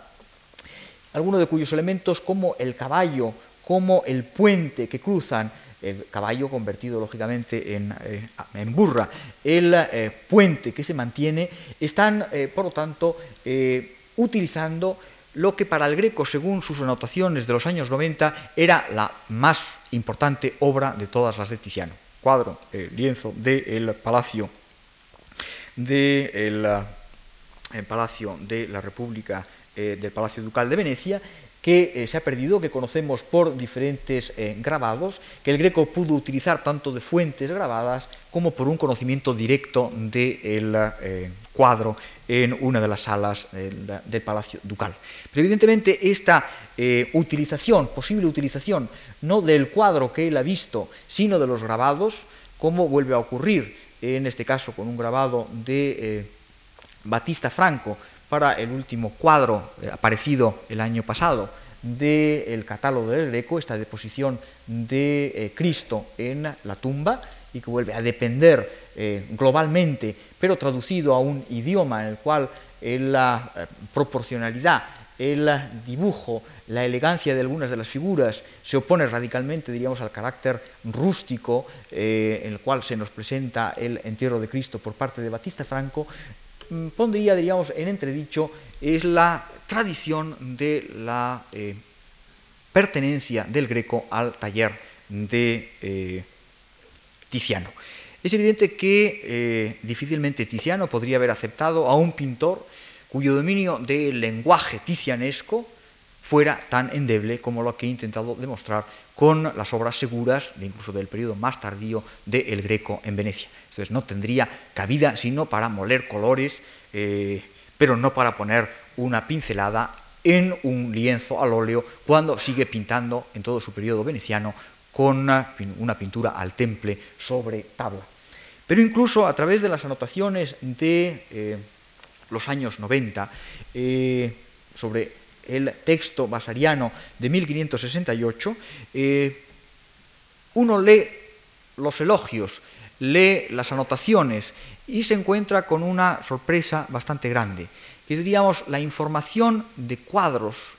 algunos de cuyos elementos como el caballo, como el puente que cruzan, el caballo convertido lógicamente en, en burra, el puente que se mantiene, están por lo tanto utilizando lo que para el Greco, según sus anotaciones de los años 90, era la más importante obra de todas las de Tiziano. Cuadro, eh, lienzo del Palacio de eh, Palacio de la República eh, del Palacio Ducal de Venecia, que se ha perdido, que conocemos por diferentes grabados, que el Greco pudo utilizar tanto de fuentes grabadas como por un conocimiento directo del cuadro en una de las salas del, Palacio Ducal. Pero evidentemente esta eh, utilización, posible utilización, no del cuadro que él ha visto, sino de los grabados, como vuelve a ocurrir en este caso con un grabado de eh, Batista Franco para el último cuadro eh, aparecido el año pasado del catálogo del Greco, esta deposición de Cristo en la tumba, y que vuelve a depender eh, globalmente, pero traducido a un idioma en el cual eh, la eh, proporcionalidad, el dibujo, la elegancia de algunas de las figuras se opone radicalmente, diríamos, al carácter rústico en el cual se nos presenta el entierro de Cristo por parte de Batista Franco, mm, pondría, diríamos, en entredicho es la tradición de la pertenencia del Greco al taller de Tiziano. Es evidente que eh, difícilmente Tiziano podría haber aceptado a un pintor cuyo dominio del lenguaje tizianesco fuera tan endeble como lo que he intentado demostrar con las obras seguras, de incluso del periodo más tardío de El Greco en Venecia. Entonces no tendría cabida sino para moler colores, eh, pero no para poner una pincelada en un lienzo al óleo cuando sigue pintando en todo su periodo veneciano con una, pintura al temple sobre tabla. Pero incluso a través de las anotaciones de eh, los años 90, eh, sobre el texto basariano de 1568, eh, uno lee los elogios, lee las anotaciones y se encuentra con una sorpresa bastante grande, que es, diríamos, la información de cuadros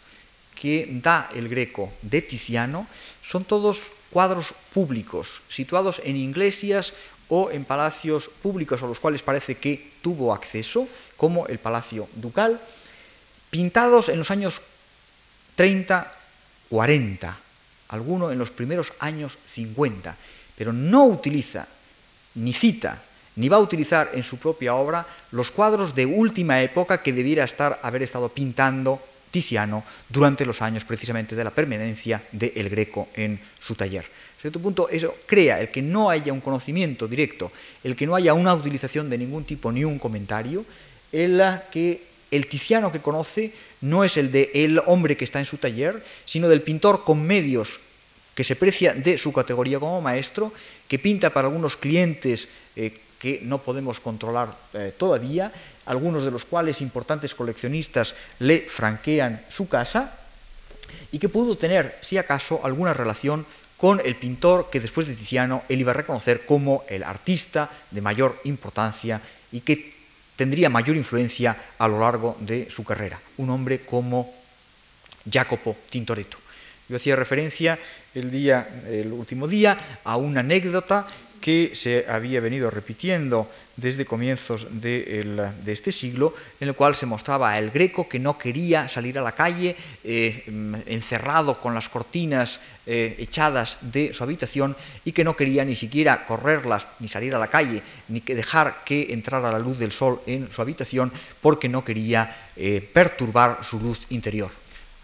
que da el Greco de Tiziano, son todos cuadros públicos, situados en iglesias o en palacios públicos a los cuales parece que tuvo acceso, como el Palacio Ducal, pintados en los años 30, 40, alguno en los primeros años 50, pero no utiliza ni cita ni va a utilizar en su propia obra los cuadros de última época que debiera estar, haber estado pintando Tiziano durante los años precisamente de la permanencia de El Greco en su taller. A cierto punto, eso crea el que no haya un conocimiento directo, el que no haya una utilización de ningún tipo ni un comentario, el que el Tiziano que conoce no es el de el hombre que está en su taller, sino del pintor con medios que se precia de su categoría como maestro, que pinta para algunos clientes eh, que no podemos controlar eh, todavía, algunos de los cuales importantes coleccionistas le franquean su casa, y que pudo tener, si acaso, alguna relación con el pintor que después de Tiziano él iba a reconocer como el artista de mayor importancia y que tendría mayor influencia a lo largo de su carrera, un hombre como Jacopo Tintoretto. Yo hacía referencia el, día, el último día a una anécdota que se había venido repitiendo desde comienzos de, este siglo, en el cual se mostraba el greco que no quería salir a la calle, eh, encerrado con las cortinas eh, echadas de su habitación y que no quería ni siquiera correrlas, ni salir a la calle, ni que dejar que entrara la luz del sol en su habitación, porque no quería eh, perturbar su luz interior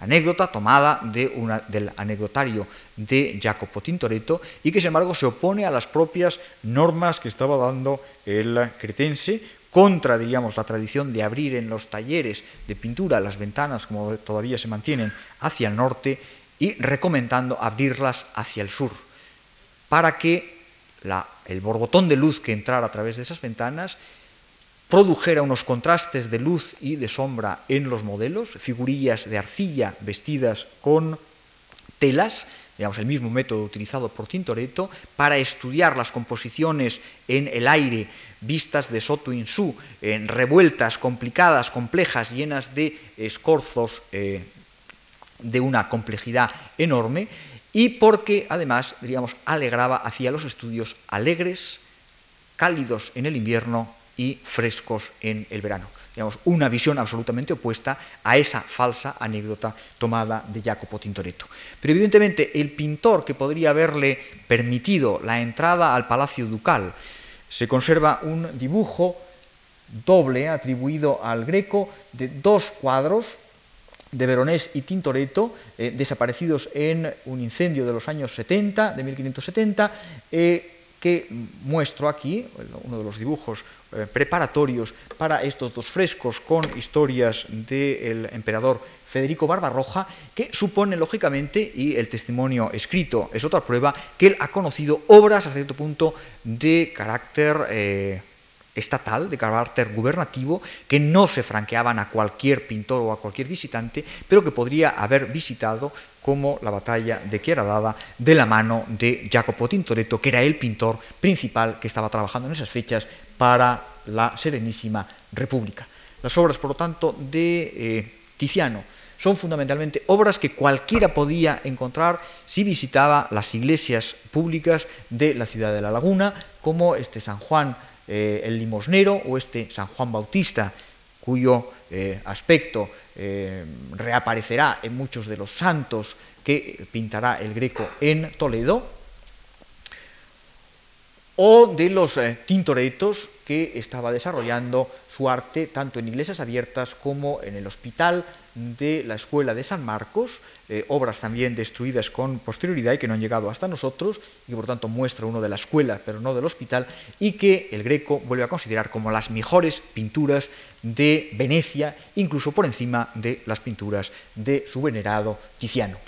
anécdota tomada del anecdotario de Jacopo Tintoretto y que sin embargo se opone a las propias normas que estaba dando el cretense contra, digamos, la tradición de abrir en los talleres de pintura las ventanas como todavía se mantienen hacia el norte y recomendando abrirlas hacia el sur para que el borbotón de luz que entrara a través de esas ventanas produjera unos contrastes de luz y de sombra en los modelos, figurillas de arcilla vestidas con telas, digamos el mismo método utilizado por Tintoretto, para estudiar las composiciones en el aire vistas de Soto Insú, en revueltas, complicadas, complejas, llenas de escorzos eh, de una complejidad enorme, y porque además, diríamos, alegraba hacia los estudios alegres, cálidos en el invierno y frescos en el verano. Digamos, una visión absolutamente opuesta a esa falsa anécdota tomada de Jacopo Tintoretto. Pero evidentemente el pintor que podría haberle permitido la entrada al Palacio Ducal, se conserva un dibujo doble atribuido al Greco de dos cuadros de Veronés y Tintoretto, eh, desaparecidos en un incendio de los años 70, de 1570, que muestro aquí, uno de los dibujos eh, preparatorios para estos dos frescos con historias del emperador Federico Barbarroja, que supone lógicamente, y el testimonio escrito es otra prueba, que él ha conocido obras a cierto punto de carácter eh, estatal, de carácter gubernativo, que no se franqueaban a cualquier pintor o a cualquier visitante, pero que podría haber visitado como la batalla de Dada de la mano de Jacopo Tintoretto, que era el pintor principal que estaba trabajando en esas fechas para la Serenísima República. Las obras, por lo tanto, de eh, Tiziano son fundamentalmente obras que cualquiera podía encontrar si visitaba las iglesias públicas de la ciudad de La Laguna, como este San Juan eh, el limosnero o este San Juan Bautista, cuyo eh, aspecto eh, reaparecerá en muchos de los santos que pintará el Greco en Toledo, o de los tintoretos que estaba desarrollando su arte tanto en iglesias abiertas como en el hospital de la Escuela de San Marcos, eh, obras también destruidas con posterioridad y que no han llegado hasta nosotros, y por tanto muestra uno de la escuela, pero no del hospital, y que el Greco vuelve a considerar como las mejores pinturas de Venecia, incluso por encima de las pinturas de su venerado Tiziano.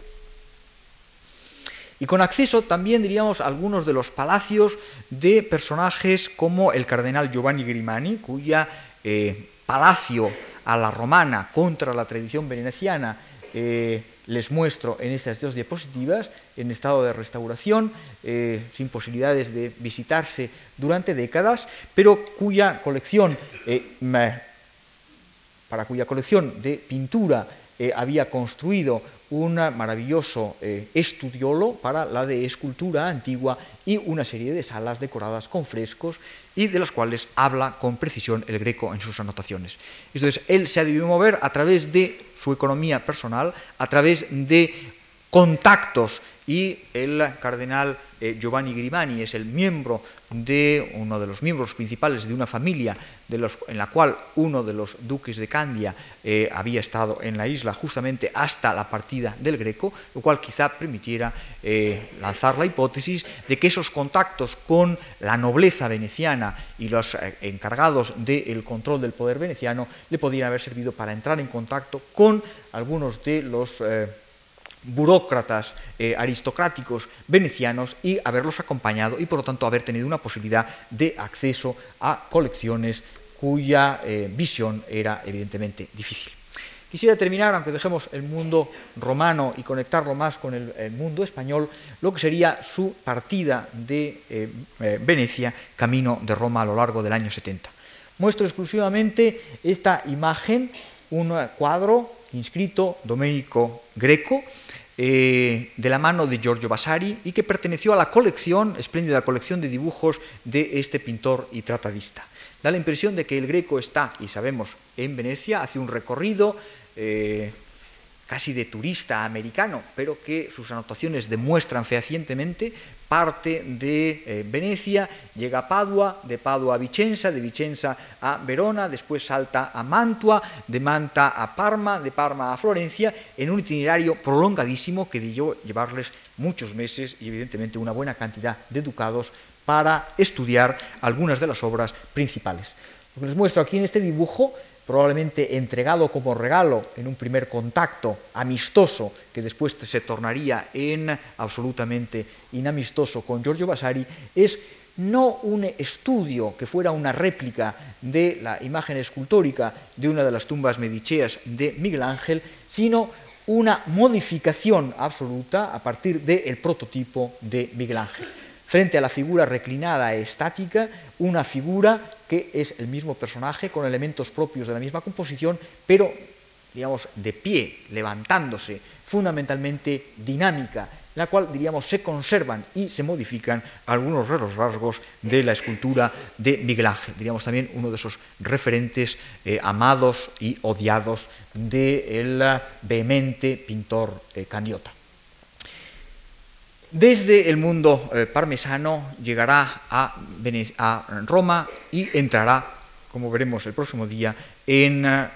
Y con acceso también, diríamos, a algunos de los palacios de personajes como el cardenal Giovanni Grimani, cuya eh, palacio a la romana contra la tradición veneciana, eh, les muestro en estas dos diapositivas, en estado de restauración, eh, sin posibilidades de visitarse durante décadas, pero cuya colección, eh, para cuya colección de pintura había construido un maravilloso estudiolo para la de escultura antigua y una serie de salas decoradas con frescos y de las cuales habla con precisión el greco en sus anotaciones. Entonces, él se ha debido mover a través de su economía personal, a través de contactos y el cardenal eh, Giovanni Grimani es el miembro de uno de los miembros principales de una familia en la cual uno de los duques de Candia eh, había estado en la isla justamente hasta la partida del Greco, lo cual quizá permitiera eh, lanzar la hipótesis de que esos contactos con la nobleza veneciana y los encargados del control del poder veneciano le podían haber servido para entrar en contacto con algunos de los burócratas eh, aristocráticos venecianos y haberlos acompañado y por lo tanto haber tenido una posibilidad de acceso a colecciones cuya eh, visión era evidentemente difícil. Quisiera terminar, aunque dejemos el mundo romano y conectarlo más con el, mundo español, lo que sería su partida de eh, Venecia camino de Roma a lo largo del año 70. Muestro exclusivamente esta imagen, un cuadro inscrito Domenico Greco, eh, de la mano de Giorgio Vasari y que perteneció a la colección, espléndida colección de dibujos de este pintor y tratadista. Da la impresión de que el Greco está, y sabemos, en Venecia, hace un recorrido eh, casi de turista americano, pero que sus anotaciones demuestran fehacientemente, parte de eh, Venecia, llega a Padua, de Padua a Vicenza, de Vicenza a Verona, después salta a Mantua, de Manta a Parma, de Parma a Florencia, en un itinerario prolongadísimo que dio llevarles muchos meses y evidentemente una buena cantidad de ducados para estudiar algunas de las obras principales. Lo que les muestro aquí en este dibujo probablemente entregado como regalo en un primer contacto amistoso, que después se tornaría en absolutamente inamistoso con Giorgio Vasari, es no un estudio que fuera una réplica de la imagen escultórica de una de las tumbas medicheas de Miguel Ángel, sino una modificación absoluta a partir del prototipo de Miguel Ángel frente a la figura reclinada e estática, una figura que es el mismo personaje con elementos propios de la misma composición, pero digamos de pie, levantándose, fundamentalmente dinámica, la cual diríamos se conservan y se modifican algunos de los rasgos de la escultura de Miguel Ángel, diríamos también uno de esos referentes eh, amados y odiados del vehemente pintor eh, Candiota. Desde el mundo eh, parmesano llegará a, Roma y entrará, como veremos el próximo día, en eh,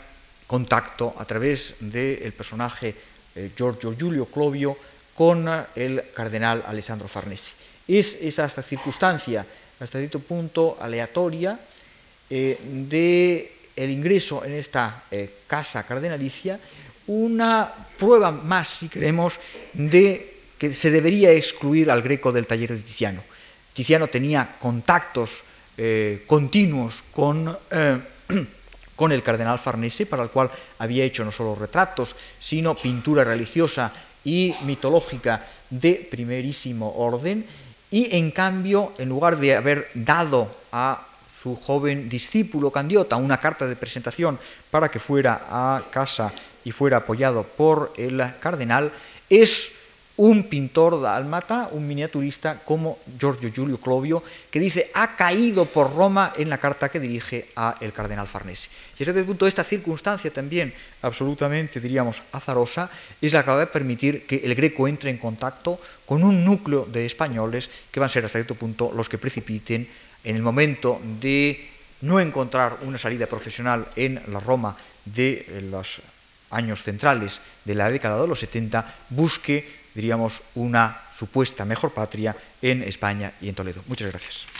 contacto a través del personaje eh, Giorgio Giulio Clovio con el cardenal Alessandro Farnese. Es esa circunstancia, hasta cierto punto aleatoria, de el ingreso en esta casa cardenalicia, una prueba más, si queremos, de que se debería excluir al greco del taller de Tiziano. Tiziano tenía contactos eh, continuos con, eh, con el cardenal Farnese, para el cual había hecho no solo retratos, sino pintura religiosa y mitológica de primerísimo orden, y en cambio, en lugar de haber dado a su joven discípulo Candiota una carta de presentación para que fuera a casa y fuera apoyado por el cardenal, es un pintor dálmata, un miniaturista como Giorgio Giulio Clovio, que dice ha caído por Roma en la carta que dirige a el cardenal Farnese. Y desde este punto esta circunstancia también absolutamente, diríamos, azarosa, es la que va a permitir que el greco entre en contacto con un núcleo de españoles que van a ser hasta cierto punto los que precipiten en el momento de no encontrar una salida profesional en la Roma de los años centrales de la década de los 70, busque diríamos, una supuesta mejor patria en España y en Toledo. Muchas gracias.